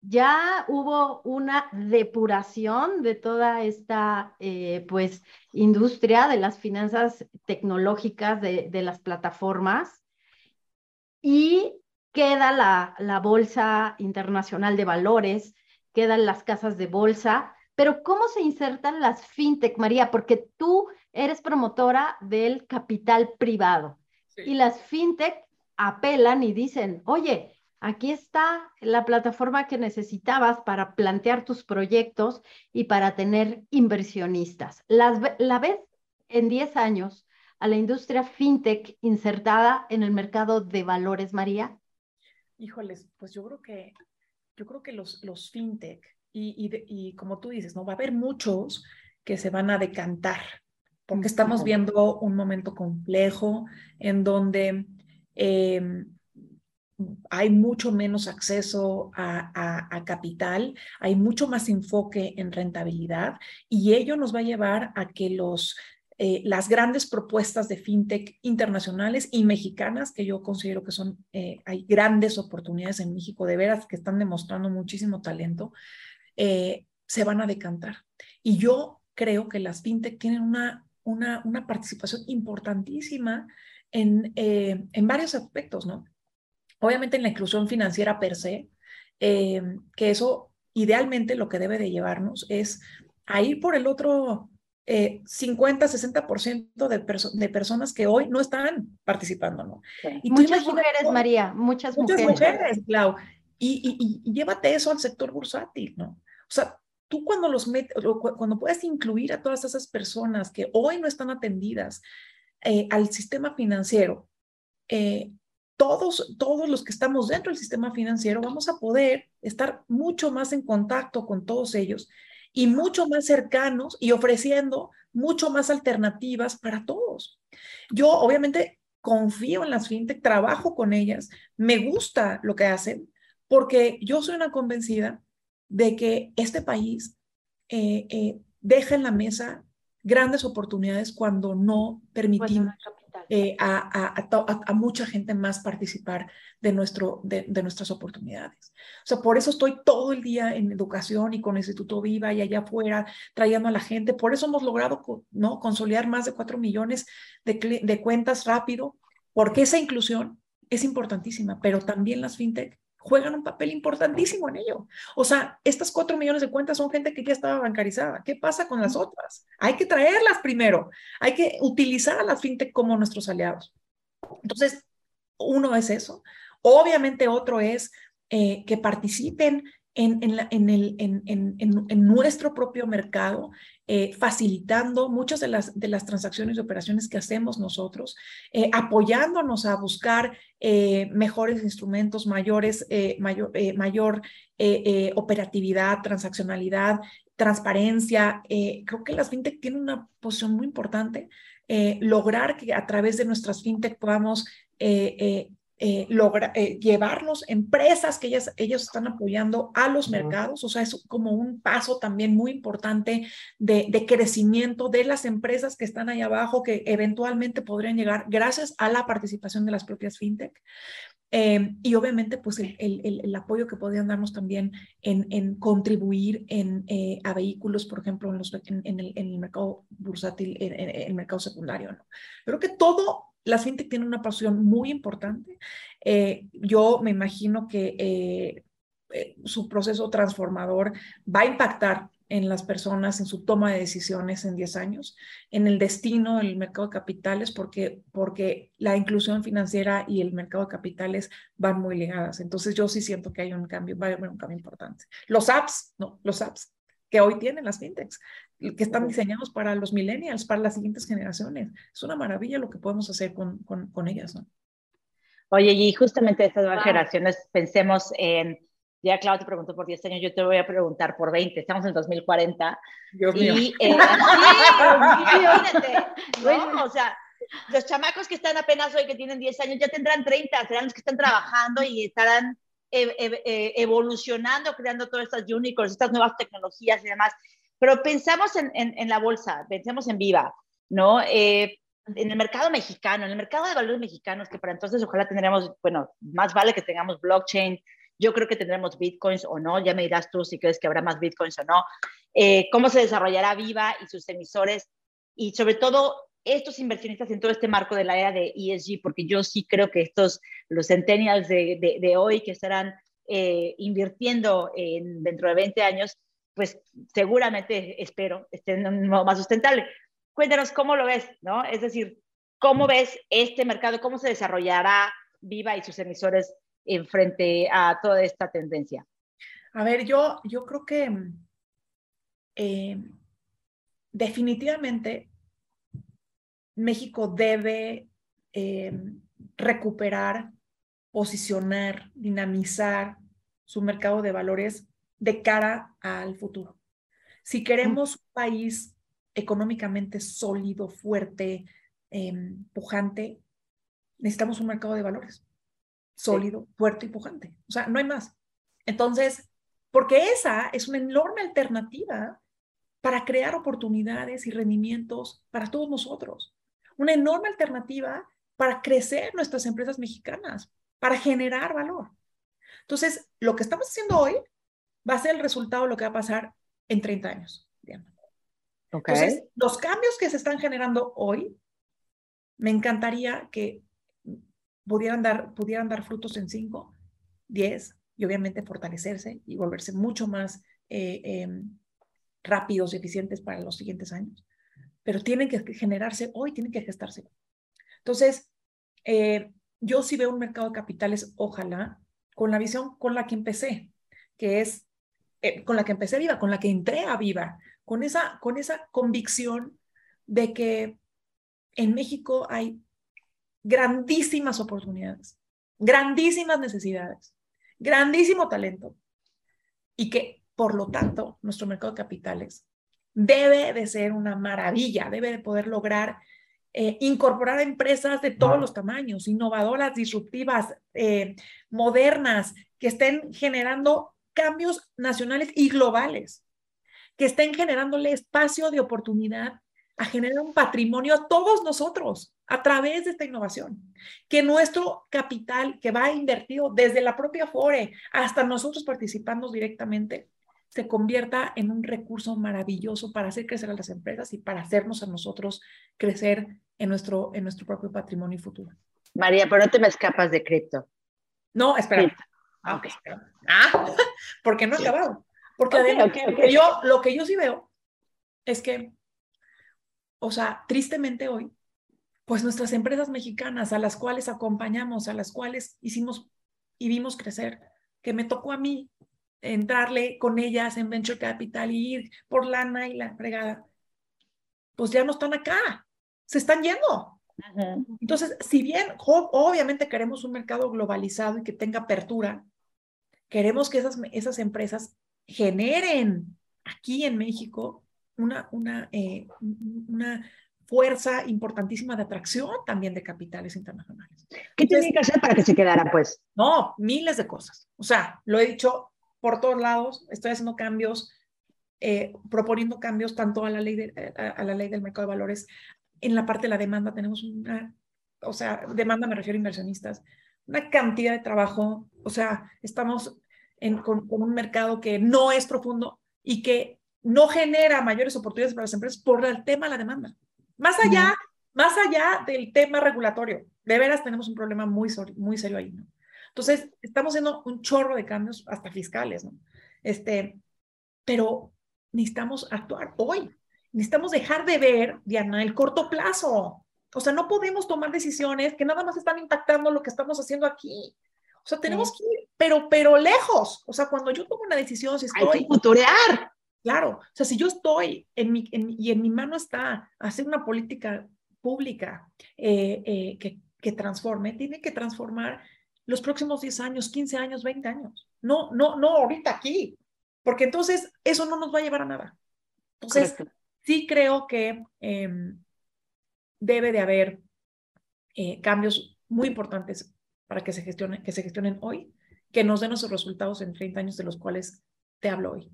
ya hubo una depuración de toda esta eh, pues industria de las finanzas tecnológicas de, de las plataformas y queda la, la, Bolsa Internacional de Valores, quedan las casas de bolsa, pero ¿cómo se insertan las fintech, María? Porque tú eres promotora del capital privado y las fintech apelan y dicen, oye, aquí está la plataforma que necesitabas para plantear tus proyectos y para tener inversionistas. ¿La ves en 10 años a la industria fintech insertada en el mercado de valores, María? Híjoles, pues yo creo que, yo creo que los, los fintech, y, y, como tú dices, ¿no? Va a haber muchos que se van a decantar, porque estamos viendo un momento complejo en donde em, hay mucho menos acceso a, a, capital, hay mucho más enfoque en rentabilidad y ello nos va a llevar a que los eh, las grandes propuestas de fintech internacionales y mexicanas, que yo considero que son, eh, hay grandes oportunidades en México, de veras, que están demostrando muchísimo talento, eh, se van a decantar. Y yo creo que las fintech tienen una, una, una participación importantísima en, en varios aspectos, ¿no? Obviamente en la inclusión financiera per se, que eso idealmente lo que debe de llevarnos es a ir por el otro 50, eh, 60% de, de personas que hoy no están participando, ¿no? Y muchas mujeres, María, muchas, muchas mujeres. Clau. Y, y, llévate eso al sector bursátil, ¿no? O sea, tú cuando los metes, cuando puedes incluir a todas esas personas que hoy no están atendidas eh, al sistema financiero, eh, todos, todos los que estamos dentro del sistema financiero vamos a poder estar mucho más en contacto con todos ellos y mucho más cercanos y ofreciendo mucho más alternativas para todos. Yo obviamente confío en las fintech, trabajo con ellas, me gusta lo que hacen, porque yo soy una convencida de que este país eh, eh, deja en la mesa grandes oportunidades cuando no permitimos eh, a, a, mucha gente más participar de, nuestro, de, nuestras oportunidades. O sea, por eso estoy todo el día en educación y con el Instituto Viva y allá afuera trayendo a la gente. Por eso hemos logrado ¿no? consolidar más de cuatro millones de, de cuentas rápido, porque esa inclusión es importantísima, pero también las fintech juegan un papel importantísimo en ello. O sea, estas cuatro millones de cuentas son gente que ya estaba bancarizada. ¿Qué pasa con las otras? Hay que traerlas primero. Hay que utilizar a las fintech como nuestros aliados. Entonces, uno es eso. Obviamente otro es eh, que participen en, en, el, en, nuestro propio mercado, eh, facilitando muchas de las, de las transacciones y operaciones que hacemos nosotros, eh, apoyándonos a buscar eh, mejores instrumentos, mayores, mayor, mayor operatividad, transaccionalidad, transparencia. creo que las fintech tienen una posición muy importante. lograr que a través de nuestras fintech podamos logra, eh, llevarlos, empresas que ellas, ellos están apoyando a los mercados, o sea, es como un paso también muy importante de, de, crecimiento de las empresas que están ahí abajo, que eventualmente podrían llegar gracias a la participación de las propias fintech. Eh, y obviamente, pues el, el, el, apoyo que podrían darnos también en, en contribuir en, a vehículos, por ejemplo, en, los, en, el, en el mercado bursátil, en, el mercado secundario. ¿no? Creo que todo las fintech tienen una pasión muy importante. Eh, yo me imagino que eh, eh, su proceso transformador va a impactar en las personas, en su toma de decisiones en 10 años, en el destino del mercado de capitales, porque, porque la inclusión financiera y el mercado de capitales van muy ligadas. Entonces yo sí siento que hay un cambio, va a haber un cambio importante. Los apps, no, los apps que hoy tienen las fintechs, que están diseñados para los millennials, para las siguientes generaciones. Es una maravilla lo que podemos hacer con, con, ellas, ¿no? Oye, y justamente estas nuevas generaciones, pensemos en, ya Claudia te preguntó por 10 años, yo te voy a preguntar por 20, estamos en 2040. Dios mío. Y, eh, ¿no? O sea, los chamacos que están apenas hoy, que tienen 10 años, ya tendrán 30, serán los que están trabajando y estarán eh, evolucionando, creando todas estas unicorns, estas nuevas tecnologías y demás. Pero pensamos en, en, la bolsa, pensemos en Viva, ¿no? Eh, en el mercado mexicano, en el mercado de valores mexicanos, que para entonces ojalá tendremos, bueno, más vale que tengamos blockchain, yo creo que tendremos bitcoins o no, ya me dirás tú si crees que habrá más bitcoins o no, eh, cómo se desarrollará Viva y sus emisores. Y sobre todo estos inversionistas en todo este marco de la era de ESG, porque yo sí creo que estos, los centennials de, de, hoy que estarán eh, invirtiendo en, dentro de 20 años, pues seguramente espero estén en un modo más sustentable. Cuéntanos cómo lo ves, ¿no? Es decir, ¿cómo ves este mercado? ¿Cómo se desarrollará Viva y sus emisores en frente a toda esta tendencia? A ver, yo, yo creo que eh, definitivamente México debe eh, recuperar, posicionar, dinamizar su mercado de valores de cara al futuro. Si queremos un país económicamente sólido, fuerte, em, pujante, necesitamos un mercado de valores sólido, fuerte y pujante. O sea, no hay más. Entonces, porque esa es una enorme alternativa para crear oportunidades y rendimientos para todos nosotros. Una enorme alternativa para crecer nuestras empresas mexicanas, para generar valor. Entonces, lo que estamos haciendo hoy va a ser el resultado de lo que va a pasar en 30 años. Entonces, los cambios que se están generando hoy, me encantaría que pudieran dar, pudieran dar frutos en 5, 10 y obviamente fortalecerse y volverse mucho más eh, em, rápidos y eficientes para los siguientes años. Pero tienen que generarse hoy, tienen que gestarse. Entonces, eh, yo sí veo un mercado de capitales, ojalá, con la visión con la que empecé, que es eh, con la que empecé Viva, con la que entré a Viva, con esa, con esa convicción de que en México hay grandísimas oportunidades, grandísimas necesidades, grandísimo talento y que, por lo tanto, nuestro mercado de capitales debe de ser una maravilla, debe de poder lograr eh, incorporar empresas de todos los tamaños, innovadoras, disruptivas, eh, modernas, que estén generando cambios nacionales y globales, que estén generándole espacio de oportunidad a generar un patrimonio a todos nosotros a través de esta innovación. Que nuestro capital que va invertido desde la propia FORE hasta nosotros participando directamente se convierta en un recurso maravilloso para hacer crecer a las empresas y para hacernos a nosotros crecer en nuestro, en nuestro propio patrimonio futuro. María, pero no te me escapas de cripto. No, espera. Ah, okay. ah, porque no he acabado. Porque además, yo, lo que yo sí veo es que, o sea, tristemente hoy, pues nuestras empresas mexicanas a las cuales acompañamos, a las cuales hicimos y vimos crecer, que me tocó a mí entrarle con ellas en Venture Capital y ir por lana y la fregada, pues ya no están acá, se están yendo. Entonces, si bien obviamente queremos un mercado globalizado y que tenga apertura, queremos que esas, esas empresas generen aquí en México una, una, eh, una fuerza importantísima de atracción también de capitales internacionales. ¿Qué tiene que hacer para que se quedara, pues? No, miles de cosas. O sea, lo he dicho por todos lados, estoy haciendo cambios, eh, proponiendo cambios tanto a la, ley de, a la ley del mercado de valores. En la parte de la demanda tenemos una, o sea, demanda me refiero a inversionistas, una cantidad de trabajo, o sea, estamos en, con, un mercado que no es profundo y que no genera mayores oportunidades para las empresas por el tema de la demanda. Más allá, más allá del tema regulatorio, de veras tenemos un problema muy, muy serio ahí, ¿no? Entonces, estamos haciendo un chorro de cambios hasta fiscales, ¿no? Este, pero necesitamos actuar hoy. Necesitamos dejar de ver, Diana, el corto plazo. O sea, no podemos tomar decisiones que nada más están impactando lo que estamos haciendo aquí. O sea, tenemos que ir, pero, pero lejos. O sea, cuando yo tomo una decisión, si estoy... Hay que futurear. Claro, o sea, si yo estoy en mi, y en mi mano está hacer una política pública eh, eh, que, que transforme, tiene que transformar los próximos 10 años, 15 años, 20 años. No, no, no ahorita aquí, porque entonces eso no nos va a llevar a nada. Entonces, sí creo que em, debe de haber eh, cambios muy importantes para que se, gestione, que se gestionen hoy, que nos den esos resultados en 30 años de los cuales te hablo hoy.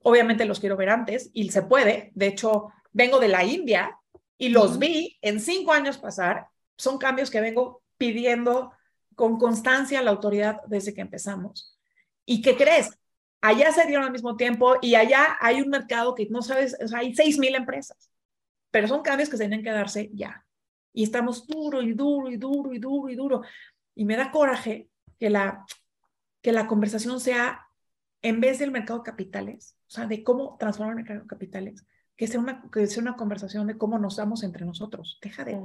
Obviamente los quiero ver antes y se puede. De hecho, vengo de la India y los vi en cinco años pasar. Son cambios que vengo pidiendo con constancia a la autoridad desde que empezamos. ¿Y qué crees? Allá se dieron al mismo tiempo y allá hay un mercado que no sabes, o sea, hay seis mil empresas, pero son cambios que se tienen que darse ya. Y estamos duro y duro y duro y duro y duro. Y me da coraje que la, que la conversación sea, en vez del mercado de capitales, o sea, de cómo transformar el mercado de capitales, que sea una, que sea una conversación de cómo nos damos entre nosotros. Deja de,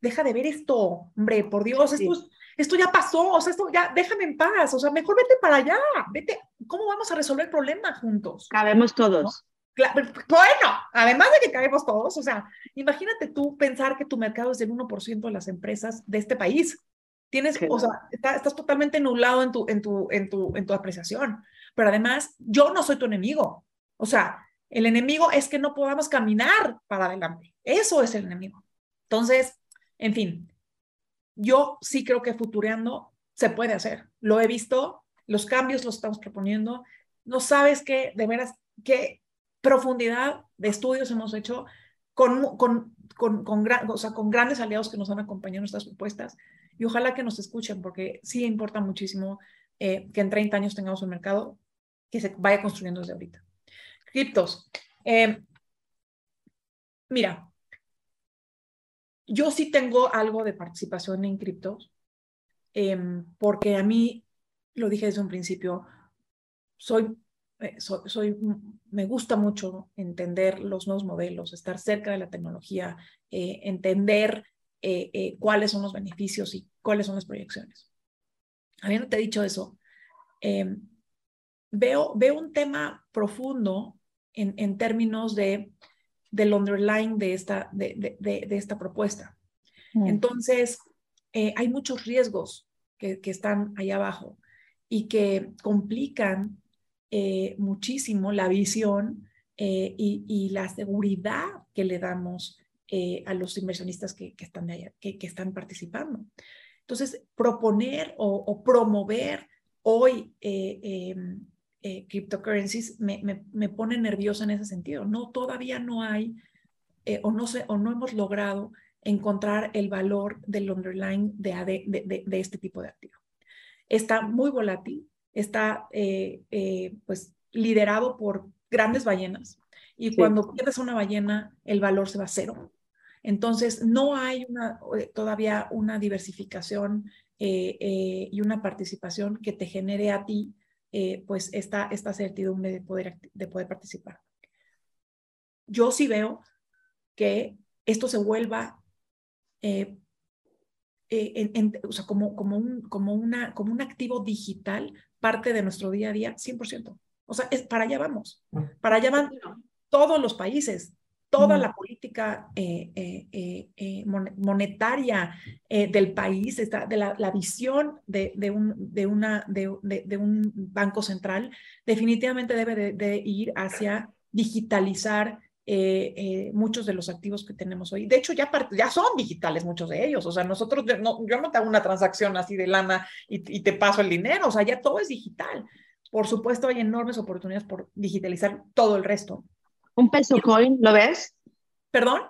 deja de ver esto, hombre, por Dios, esto, esto ya pasó, o sea, esto ya, déjame en paz, o sea, mejor vete para allá, vete, ¿cómo vamos a resolver el problema juntos? Cabemos todos. Bueno, además de que cabemos todos, o sea, imagínate tú pensar que tu mercado es del 1% de las empresas de este país. Tienes, o sea, estás totalmente nublado en tu, en, tu, en, tu, en tu apreciación. Pero además, yo no soy tu enemigo. O sea, el enemigo es que no podamos caminar para adelante. Eso es el enemigo. Entonces, en fin, yo sí creo que futureando se puede hacer. Lo he visto, los cambios los estamos proponiendo. No sabes qué, de veras, qué profundidad de estudios hemos hecho con, con, con, con, con grandes aliados que nos han acompañado en nuestras propuestas y ojalá que nos escuchen porque sí importa muchísimo eh, que en 30 años tengamos un mercado que se vaya construyendo desde ahorita. Criptos. Eh, mira, yo sí tengo algo de participación en criptos, em, porque a mí, lo dije desde un principio, soy, eh, soy, me gusta mucho entender los nuevos modelos, estar cerca de la tecnología, eh, entender eh, cuáles son los beneficios y cuáles son las proyecciones. Habiéndote dicho eso, em, veo, veo un tema profundo en, en términos de del underlying de esta, de, de, de esta propuesta. Mm. Entonces, eh, hay muchos riesgos que, que, están ahí abajo y que complican eh, muchísimo la visión eh, y, la seguridad que le damos a los inversionistas que, están, allá, que, están participando. Entonces, proponer o, promover hoy em, eh, cryptocurrencies me, me, me, pone nerviosa en ese sentido. No, todavía no hay eh, o, no sé, o no hemos logrado encontrar el valor del underlying de, de, de, este tipo de activo. Está muy volátil, está eh, eh, pues liderado por grandes ballenas y sí. cuando pierdes una ballena el valor se va a cero. Entonces no hay una, todavía una diversificación y una participación que te genere a ti eh, pues esta, esta certidumbre de poder, de poder participar. Yo sí veo que esto se vuelva eh, eh, en, en, o sea, como, como, un, como, una, como un activo digital, parte de nuestro día a día, 100%. O sea, es, para allá vamos. Para allá van todos los países toda la política eh, eh, eh, monetaria del país, está, de la, la visión de, de, un, de, una, de, de, un banco central, definitivamente debe de, de ir hacia digitalizar muchos de los activos que tenemos hoy. De hecho, ya, ya son digitales muchos de ellos. O sea, nosotros, no, yo no te hago una transacción así de lana y, y te paso el dinero. O sea, ya todo es digital. Por supuesto, hay enormes oportunidades por digitalizar todo el resto. Un peso coin, ¿lo ves? ¿Perdón?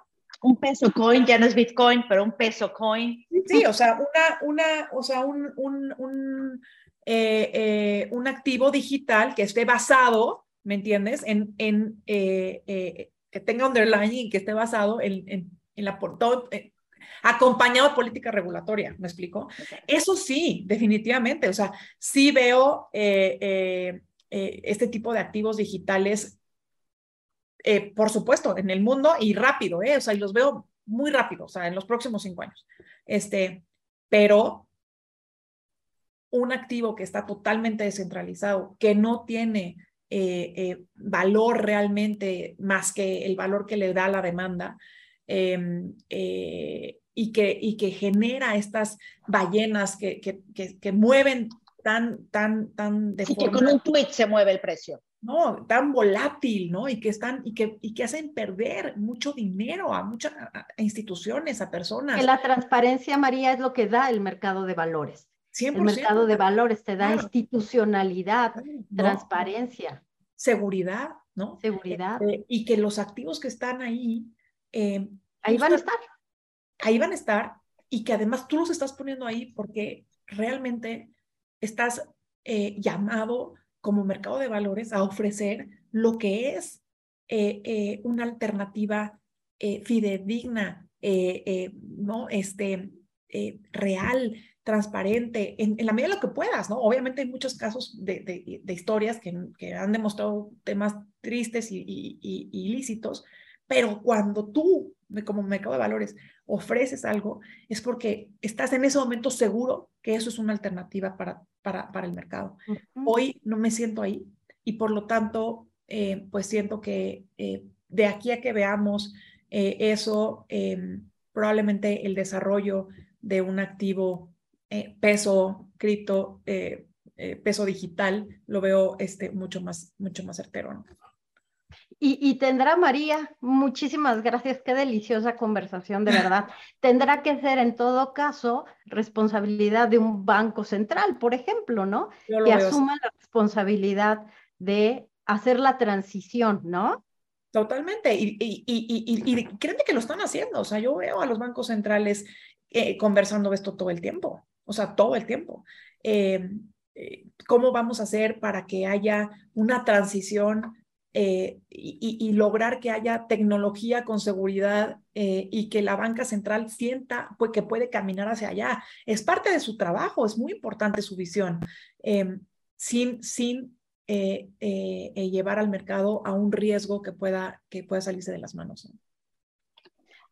Un peso coin, ya no es Bitcoin, pero un peso coin. Sí, o sea, una, una, o sea, un, un, un, eh, eh, un activo digital que esté basado, ¿me entiendes? En, en eh, eh que tenga underlying y que esté basado en, en, en la todo, eh, acompañado de política regulatoria, ¿me explico? Okay. Eso sí, definitivamente, o sea, sí veo este tipo de activos digitales eh, por supuesto, en el mundo y rápido, ¿eh? O sea, y los veo muy rápido, o sea, en los próximos cinco años. Este, pero un activo que está totalmente descentralizado, que no tiene eh, eh, valor realmente más que el valor que le da la demanda em, eh, y, que, y que genera estas ballenas que, que, que, que mueven tan, tan, tan de sí, forma... que con un tweet se mueve el precio. ¿no? Tan volátil, ¿no? Y que están, y que, y que hacen perder mucho dinero a muchas a instituciones, a personas. Que la transparencia, María, es lo que da el mercado de valores. 100%. El mercado de valores te da claro. institucionalidad, no, transparencia. Seguridad, ¿no? Seguridad. Eh, y que los activos que están ahí, eh, ahí van a estar. Ahí van a estar y que además tú los estás poniendo ahí porque realmente estás eh, llamado como mercado de valores a ofrecer lo que es eh, eh, una alternativa fidedigna, ¿no? Este, real, transparente, en, la medida de lo que puedas, ¿no? Obviamente hay muchos casos de, historias que, han demostrado temas tristes y, y ilícitos, pero cuando tú, como mercado de valores, ofreces algo, es porque estás en ese momento seguro que eso es una alternativa para, para, para el mercado. Hoy no me siento ahí y por lo tanto, eh, pues siento que eh, de aquí a que veamos eh, eso, probablemente el desarrollo de un activo peso cripto, peso digital, lo veo este, mucho, más, mucho más certero. ¿no? Y, tendrá María, muchísimas gracias, qué deliciosa conversación, de verdad. tendrá que ser en todo caso responsabilidad de un banco central, por ejemplo, ¿no? Que asuma la responsabilidad de hacer la transición, ¿no? Totalmente, y, y, y, créeme que lo están haciendo, o sea, yo veo a los bancos centrales eh, conversando esto todo el tiempo, o sea, todo el tiempo. Eh, eh, ¿Cómo vamos a hacer para que haya una transición eh, y, lograr que haya tecnología con seguridad y que la banca central sienta pues, que puede caminar hacia allá. Es parte de su trabajo, es muy importante su visión, em, sin, sin llevar al mercado a un riesgo que pueda, que pueda salirse de las manos.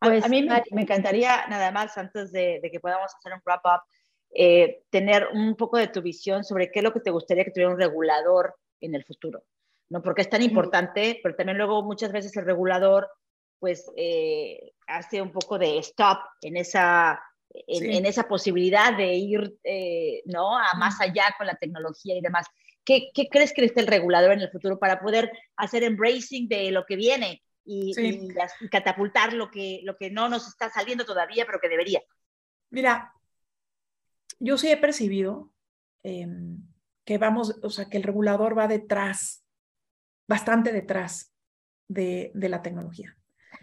A, pues, mí me, encantaría, nada más, antes de, de que podamos hacer un wrap-up, tener un poco de tu visión sobre qué es lo que te gustaría que tuviera un regulador en el futuro. ¿no? Porque es tan importante, pero también luego muchas veces el regulador pues eh, hace un poco de stop en esa, en, esa posibilidad de ir, eh, ¿no? A más allá con la tecnología y demás. ¿Qué, ¿Qué, crees que necesita el regulador en el futuro para poder hacer embracing de lo que viene y, catapultar lo que, lo que no nos está saliendo todavía, pero que debería? Mira, yo sí he percibido em, que vamos, o sea, que el regulador va detrás bastante detrás de, de la tecnología.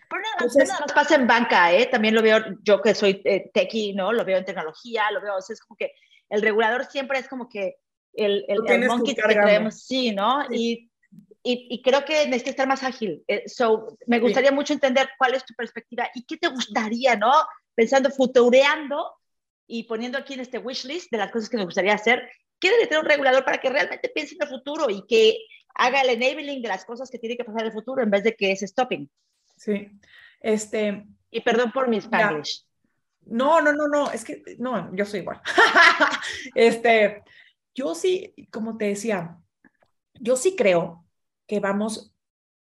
Pero nada, más pasa en banca, ¿eh? También lo veo, yo que soy eh, techie, ¿no? Lo veo en tecnología, lo veo, o sea, es como que el regulador siempre es como que el, el, monkey que creemos, sí, ¿no? Y, y, y, creo que necesita estar más ágil. Eh, so, me gustaría mucho entender cuál es tu perspectiva y qué te gustaría, ¿no? Pensando, futureando y poniendo aquí en este wish list de las cosas que me gustaría hacer, ¿qué debe tener un regulador para que realmente piense en el futuro y que haga el enabling de las cosas que tiene que pasar en el futuro en vez de que es stopping. Sí. Este, y perdón por mi Spanish. No, no, no, no, es que no, yo soy igual. este, yo sí, como te decía, yo sí creo que vamos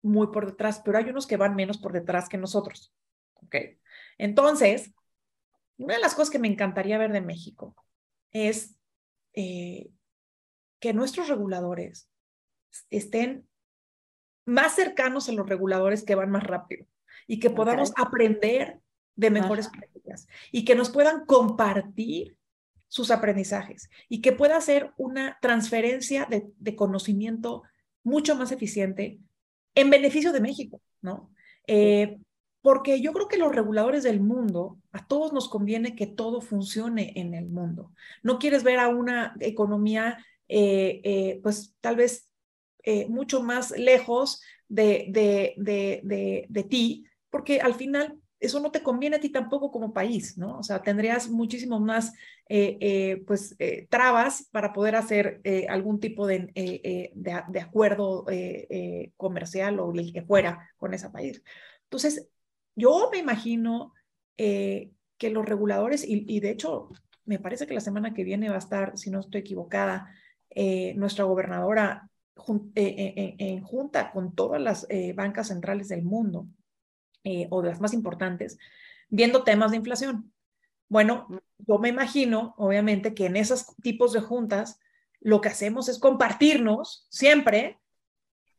muy por detrás, pero hay unos que van menos por detrás que nosotros. Ok. Entonces, una de las cosas que me encantaría ver de México es eh, que nuestros reguladores estén más cercanos a los reguladores que van más rápido y que podamos aprender de mejores prácticas y que nos puedan compartir sus aprendizajes y que pueda ser una transferencia de, conocimiento mucho más eficiente en beneficio de México, ¿no? Eh, porque yo creo que los reguladores del mundo, a todos nos conviene que todo funcione en el mundo. No quieres ver a una economía, eh, eh, pues tal vez mucho más lejos de, de, de, de, ti, porque al final eso no te conviene a ti tampoco como país, ¿no? O sea, tendrías muchísimo más, eh, eh, pues, trabas para poder hacer algún tipo de, de, acuerdo comercial o el que fuera con ese país. Entonces, yo me imagino que los reguladores, y, de hecho, me parece que la semana que viene va a estar, si no estoy equivocada, nuestra gobernadora eh, eh, eh, en junta con todas las bancas centrales del mundo o de las más importantes, viendo temas de inflación. Bueno, yo me imagino, obviamente, que en esos tipos de juntas lo que hacemos es compartirnos siempre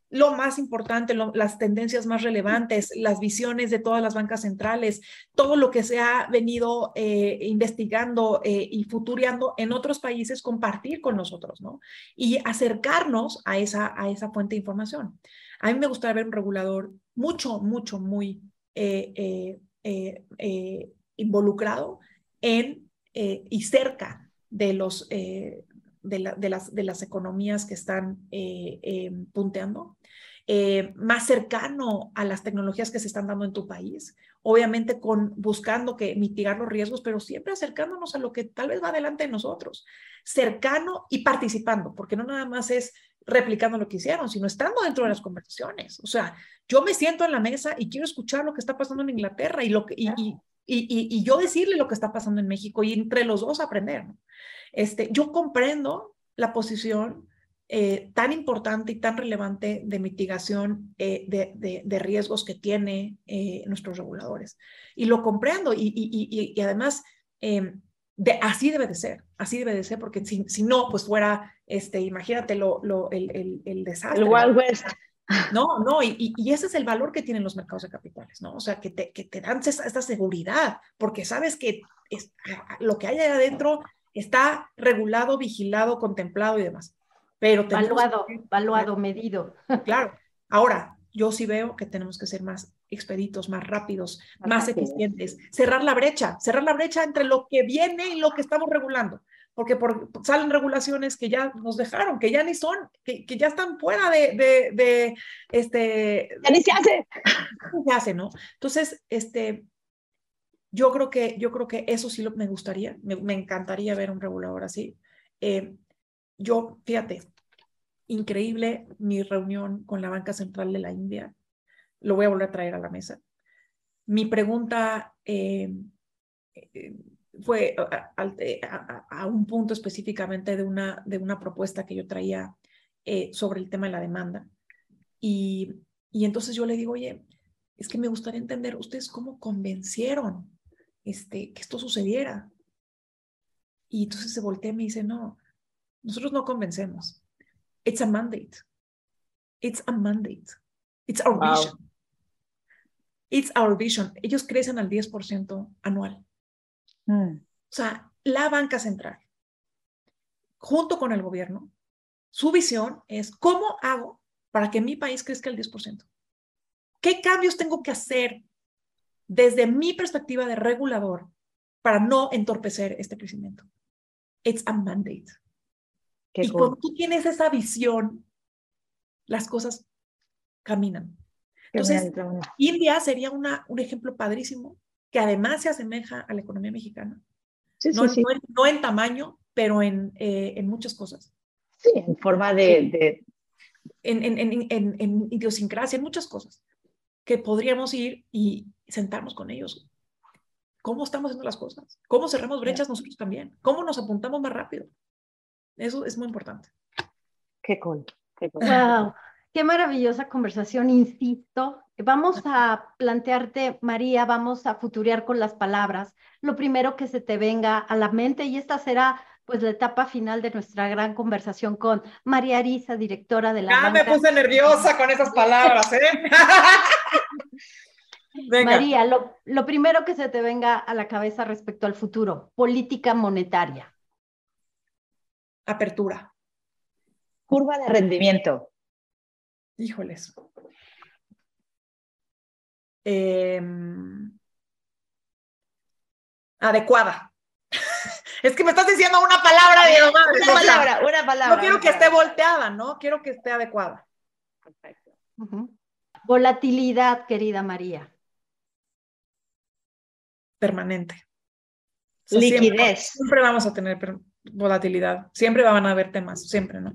lo más importante, las tendencias más relevantes, las visiones de todas las bancas centrales, todo lo que se ha venido eh, investigando eh, y futureando en otros países, compartir con nosotros, ¿no? Y acercarnos a esa, a esa fuente de información. A mí me gustaría ver un regulador mucho, mucho, muy eh, eh, eh, involucrado en y cerca de, los, de, las, de las economías que están punteando, más cercano a las tecnologías que se están dando en tu país, obviamente con buscando que mitigar los riesgos, pero siempre acercándonos a lo que tal vez va adelante de nosotros, cercano y participando, porque no nada más es replicando lo que hicieron, sino estando dentro de las conversaciones. O sea, yo me siento en la mesa y quiero escuchar lo que está pasando en Inglaterra y, lo que, y, y, y, yo decirle lo que está pasando en México y entre los dos aprender. Este, yo comprendo la posición eh, tan importante y tan relevante de mitigación eh, de, de, riesgos que tiene eh, nuestros reguladores. Y lo comprendo y, y además em, de, así debe de ser, así debe de ser, porque si, si no, pues fuera, este, imagínate lo, lo, el, el, el desastre. El Wild West. No, no, y, y, ese es el valor que tienen los mercados de capitales, ¿no? O sea, que te, que te dan esta, esta seguridad, porque sabes que es, lo que hay ahí adentro está regulado, vigilado, contemplado y demás. Pero evaluado, evaluado, medido. Claro. Ahora, yo sí veo que tenemos que ser más expeditos, más rápidos, más eficientes, cerrar la brecha, cerrar la brecha entre lo que viene y lo que estamos regulando, porque por, salen regulaciones que ya nos dejaron, que ya ni son, que, que ya están fuera de, de, de, este... Ya ni se hace. Se hace, ¿no? Entonces, este, yo creo que, yo creo que eso sí lo, me gustaría, me, me encantaría ver un regulador así. Eh, yo, fíjate, increíble mi reunión con la Banca Central de la India. Lo voy a volver a traer a la mesa. Mi pregunta eh, eh, fue a, un punto específicamente de una, de una propuesta que yo traía eh, sobre el tema de la demanda. Y, y entonces yo le digo, oye, es que me gustaría entender ustedes cómo convencieron este, que esto sucediera. Y entonces se voltea y me dice, no, nosotros no convencemos. It's a mandate. It's a mandate. It's our vision. It's our vision. Ellos crecen al 10% anual. Mm. O sea, la banca central, junto con el gobierno, su visión es cómo hago para que mi país crezca al 10%. ¿Qué cambios tengo que hacer desde mi perspectiva de regulador para no entorpecer este crecimiento? It's a mandate y cuando tú tienes esa visión, las cosas caminan. Entonces, India sería una, un ejemplo padrísimo que además se asemeja a la economía mexicana. no, no, en, tamaño, pero en, eh, en muchas cosas. Sí, en forma de... de... En, en, en, idiosincrasia, en muchas cosas, que podríamos ir y sentarnos con ellos. ¿Cómo estamos haciendo las cosas? ¿Cómo cerramos brechas nosotros también? ¿Cómo nos apuntamos más rápido? Eso es muy importante. Qué cool. Qué Wow. Qué maravillosa conversación, insisto. Vamos a plantearte, María, vamos a futurear con las palabras. Lo primero que se te venga a la mente y esta será pues la etapa final de nuestra gran conversación con María Arisa, directora de la Ya me puse nerviosa con esas palabras, ¿eh? María, lo, lo primero que se te venga a la cabeza respecto al futuro, política monetaria apertura. Curva de rendimiento. Híjoles. Em, adecuada. es que me estás diciendo una palabra, de Una palabra, una palabra. No quiero que esté volteada, ¿no? Quiero que esté adecuada. Perfecto. Volatilidad, querida María. Permanente. Liquidez. siempre, vamos a tener volatilidad. Siempre van a haber temas, siempre, ¿no?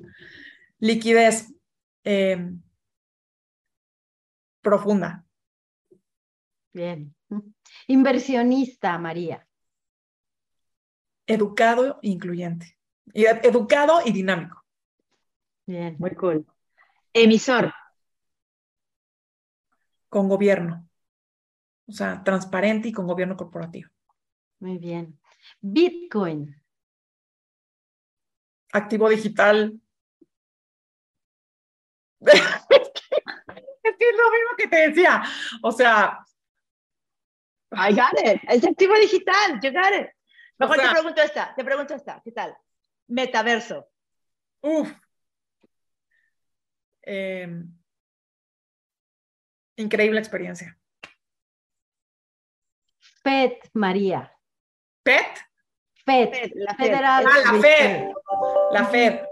Liquidez eh, profunda. Bien. Inversionista, María. Educado e incluyente. Educado y dinámico. Bien. Muy cool. Emisor. Con gobierno. O sea, transparente y con gobierno corporativo. Muy bien. Bitcoin activo digital. es que es lo mismo que te decía. O sea. I got it. Es activo digital. You got it. Mejor te pregunto esta. Te pregunto esta. ¿Qué tal? Metaverso. Uf. Em, increíble experiencia. FED, María. ¿PET? FED, la Federal. Ah, la. FED. La FED.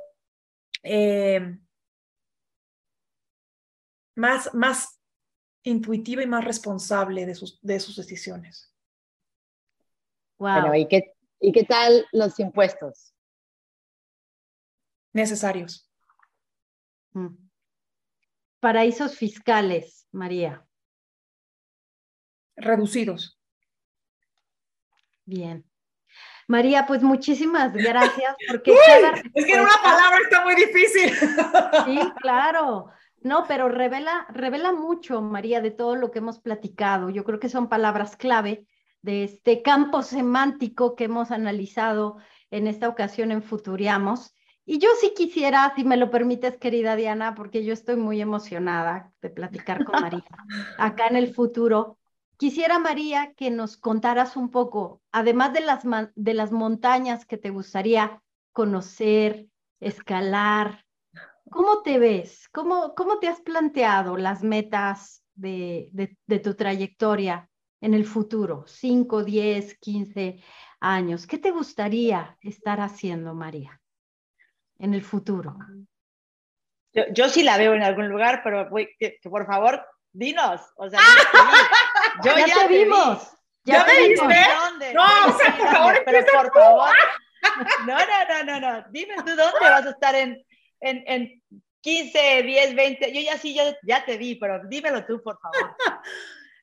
Eh, más, más intuitiva y más responsable de sus, de sus decisiones. Wow. Bueno, ¿y qué, ¿y qué tal los impuestos? Necesarios. Mm. Paraísos fiscales, María. Reducidos. Bien. María, pues muchísimas gracias porque Uy, cada es que en una palabra está muy difícil. Sí, claro. No, pero revela, revela mucho, María, de todo lo que hemos platicado. Yo creo que son palabras clave de este campo semántico que hemos analizado en esta ocasión en Futuriamos. Y yo sí quisiera, si me lo permites, querida Diana, porque yo estoy muy emocionada de platicar con María acá en el futuro. Quisiera, María, que nos contaras un poco, además de las, de las montañas que te gustaría conocer, escalar, ¿cómo te ves? ¿Cómo, cómo te has planteado las metas de, de, de tu trayectoria en el futuro? 5, 10, 15 años. ¿Qué te gustaría estar haciendo, María, en el futuro? Yo, yo sí la veo en algún lugar, pero voy- que, que por favor, dinos. O sea, yo ya, ya te vi. vimos. ¿Ya te me vimos. viste? ¿Dónde? No, o sea, por favor, pero por favor. No, no, no, no, no. Dime tú dónde vas a estar en, en, en 15, 10, 20. Yo ya sí, ya, ya te vi, pero dímelo tú, por favor.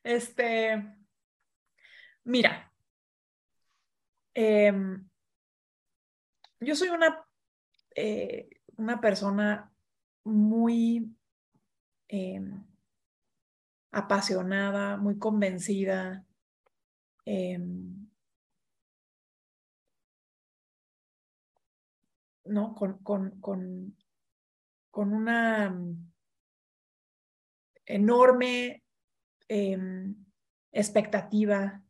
Este, mira, em, yo soy una, eh, una persona muy em, apasionada, muy convencida. em, ¿no? Con, con, con, con una mm, enorme em, expectativa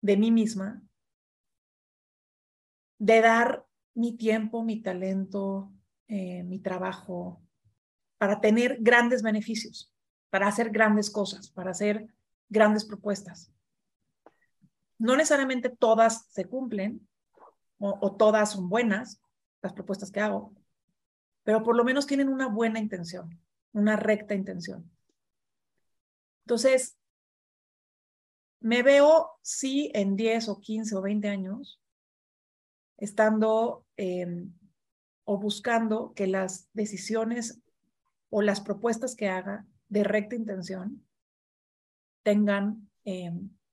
de mí misma, de dar mi tiempo, mi talento, eh, mi trabajo, para tener grandes beneficios, para hacer grandes cosas, para hacer grandes propuestas. No necesariamente todas se cumplen o, o todas son buenas, las propuestas que hago, pero por lo menos tienen una buena intención, una recta intención. Entonces, me veo, sí, en 10 o 15 o 20 años, estando eh, o buscando que las decisiones o las propuestas que haga de recta intención tengan, eh,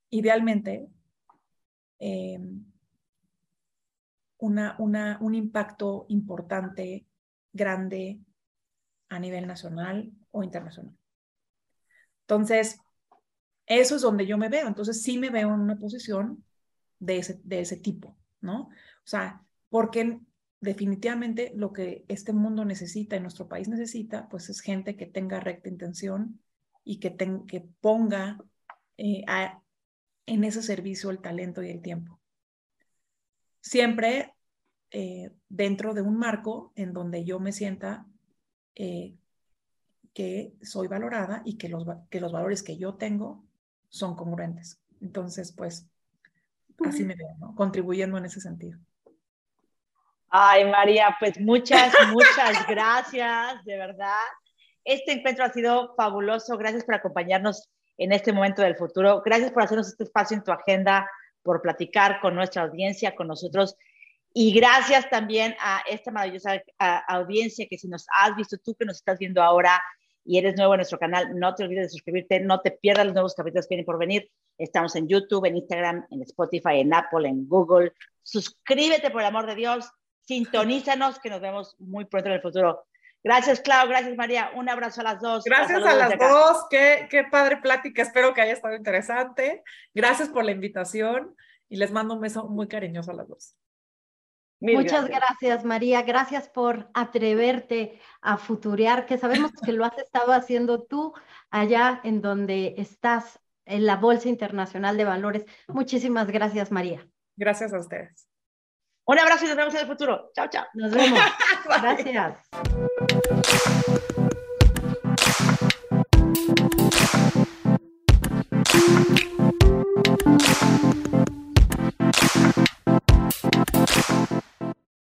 idealmente, una, una, un impacto importante, grande, a nivel nacional o internacional. Entonces, eso es donde yo me veo. Entonces, sí me veo en una posición de ese, de ese tipo, ¿no? O sea, porque definitivamente lo que este mundo necesita y nuestro país necesita, pues es gente que tenga recta intención y que, que ponga eh, en ese servicio el talento y el tiempo. Siempre eh, dentro de un marco en donde yo me sienta eh, que soy valorada y que los, que los valores que yo tengo son congruentes. Entonces, pues, así me veo, ¿no? Contribuyendo en ese sentido. Ay, María, pues muchas, muchas gracias, de verdad. Este encuentro ha sido fabuloso. Gracias por acompañarnos en este momento del futuro. Gracias por hacernos este espacio en tu agenda, por platicar con nuestra audiencia, con nosotros. Y gracias también a esta maravillosa a, audiencia que si nos has visto tú que nos estás viendo ahora y eres nuevo en nuestro canal, no te olvides de suscribirte, no te pierdas los nuevos capítulos que vienen por venir. Estamos en YouTube, en Instagram, en Spotify, en Apple, en Google. Suscríbete por el amor de Dios, sintonízanos que nos vemos muy pronto en el futuro. Gracias, Clau, gracias, María. Un abrazo a las dos. Gracias a las dos. Qué, qué padre plática. Espero que haya estado interesante. Gracias por la invitación y les mando un beso muy cariñoso a las dos. Mil Muchas gracias. gracias. María. Gracias por atreverte a futurear, que sabemos que lo has estado haciendo tú allá en donde estás en la Bolsa Internacional de Valores. Muchísimas gracias, María. Gracias a ustedes. Un abrazo y nos vemos en el futuro. Chao, chao. Nos vemos. gracias.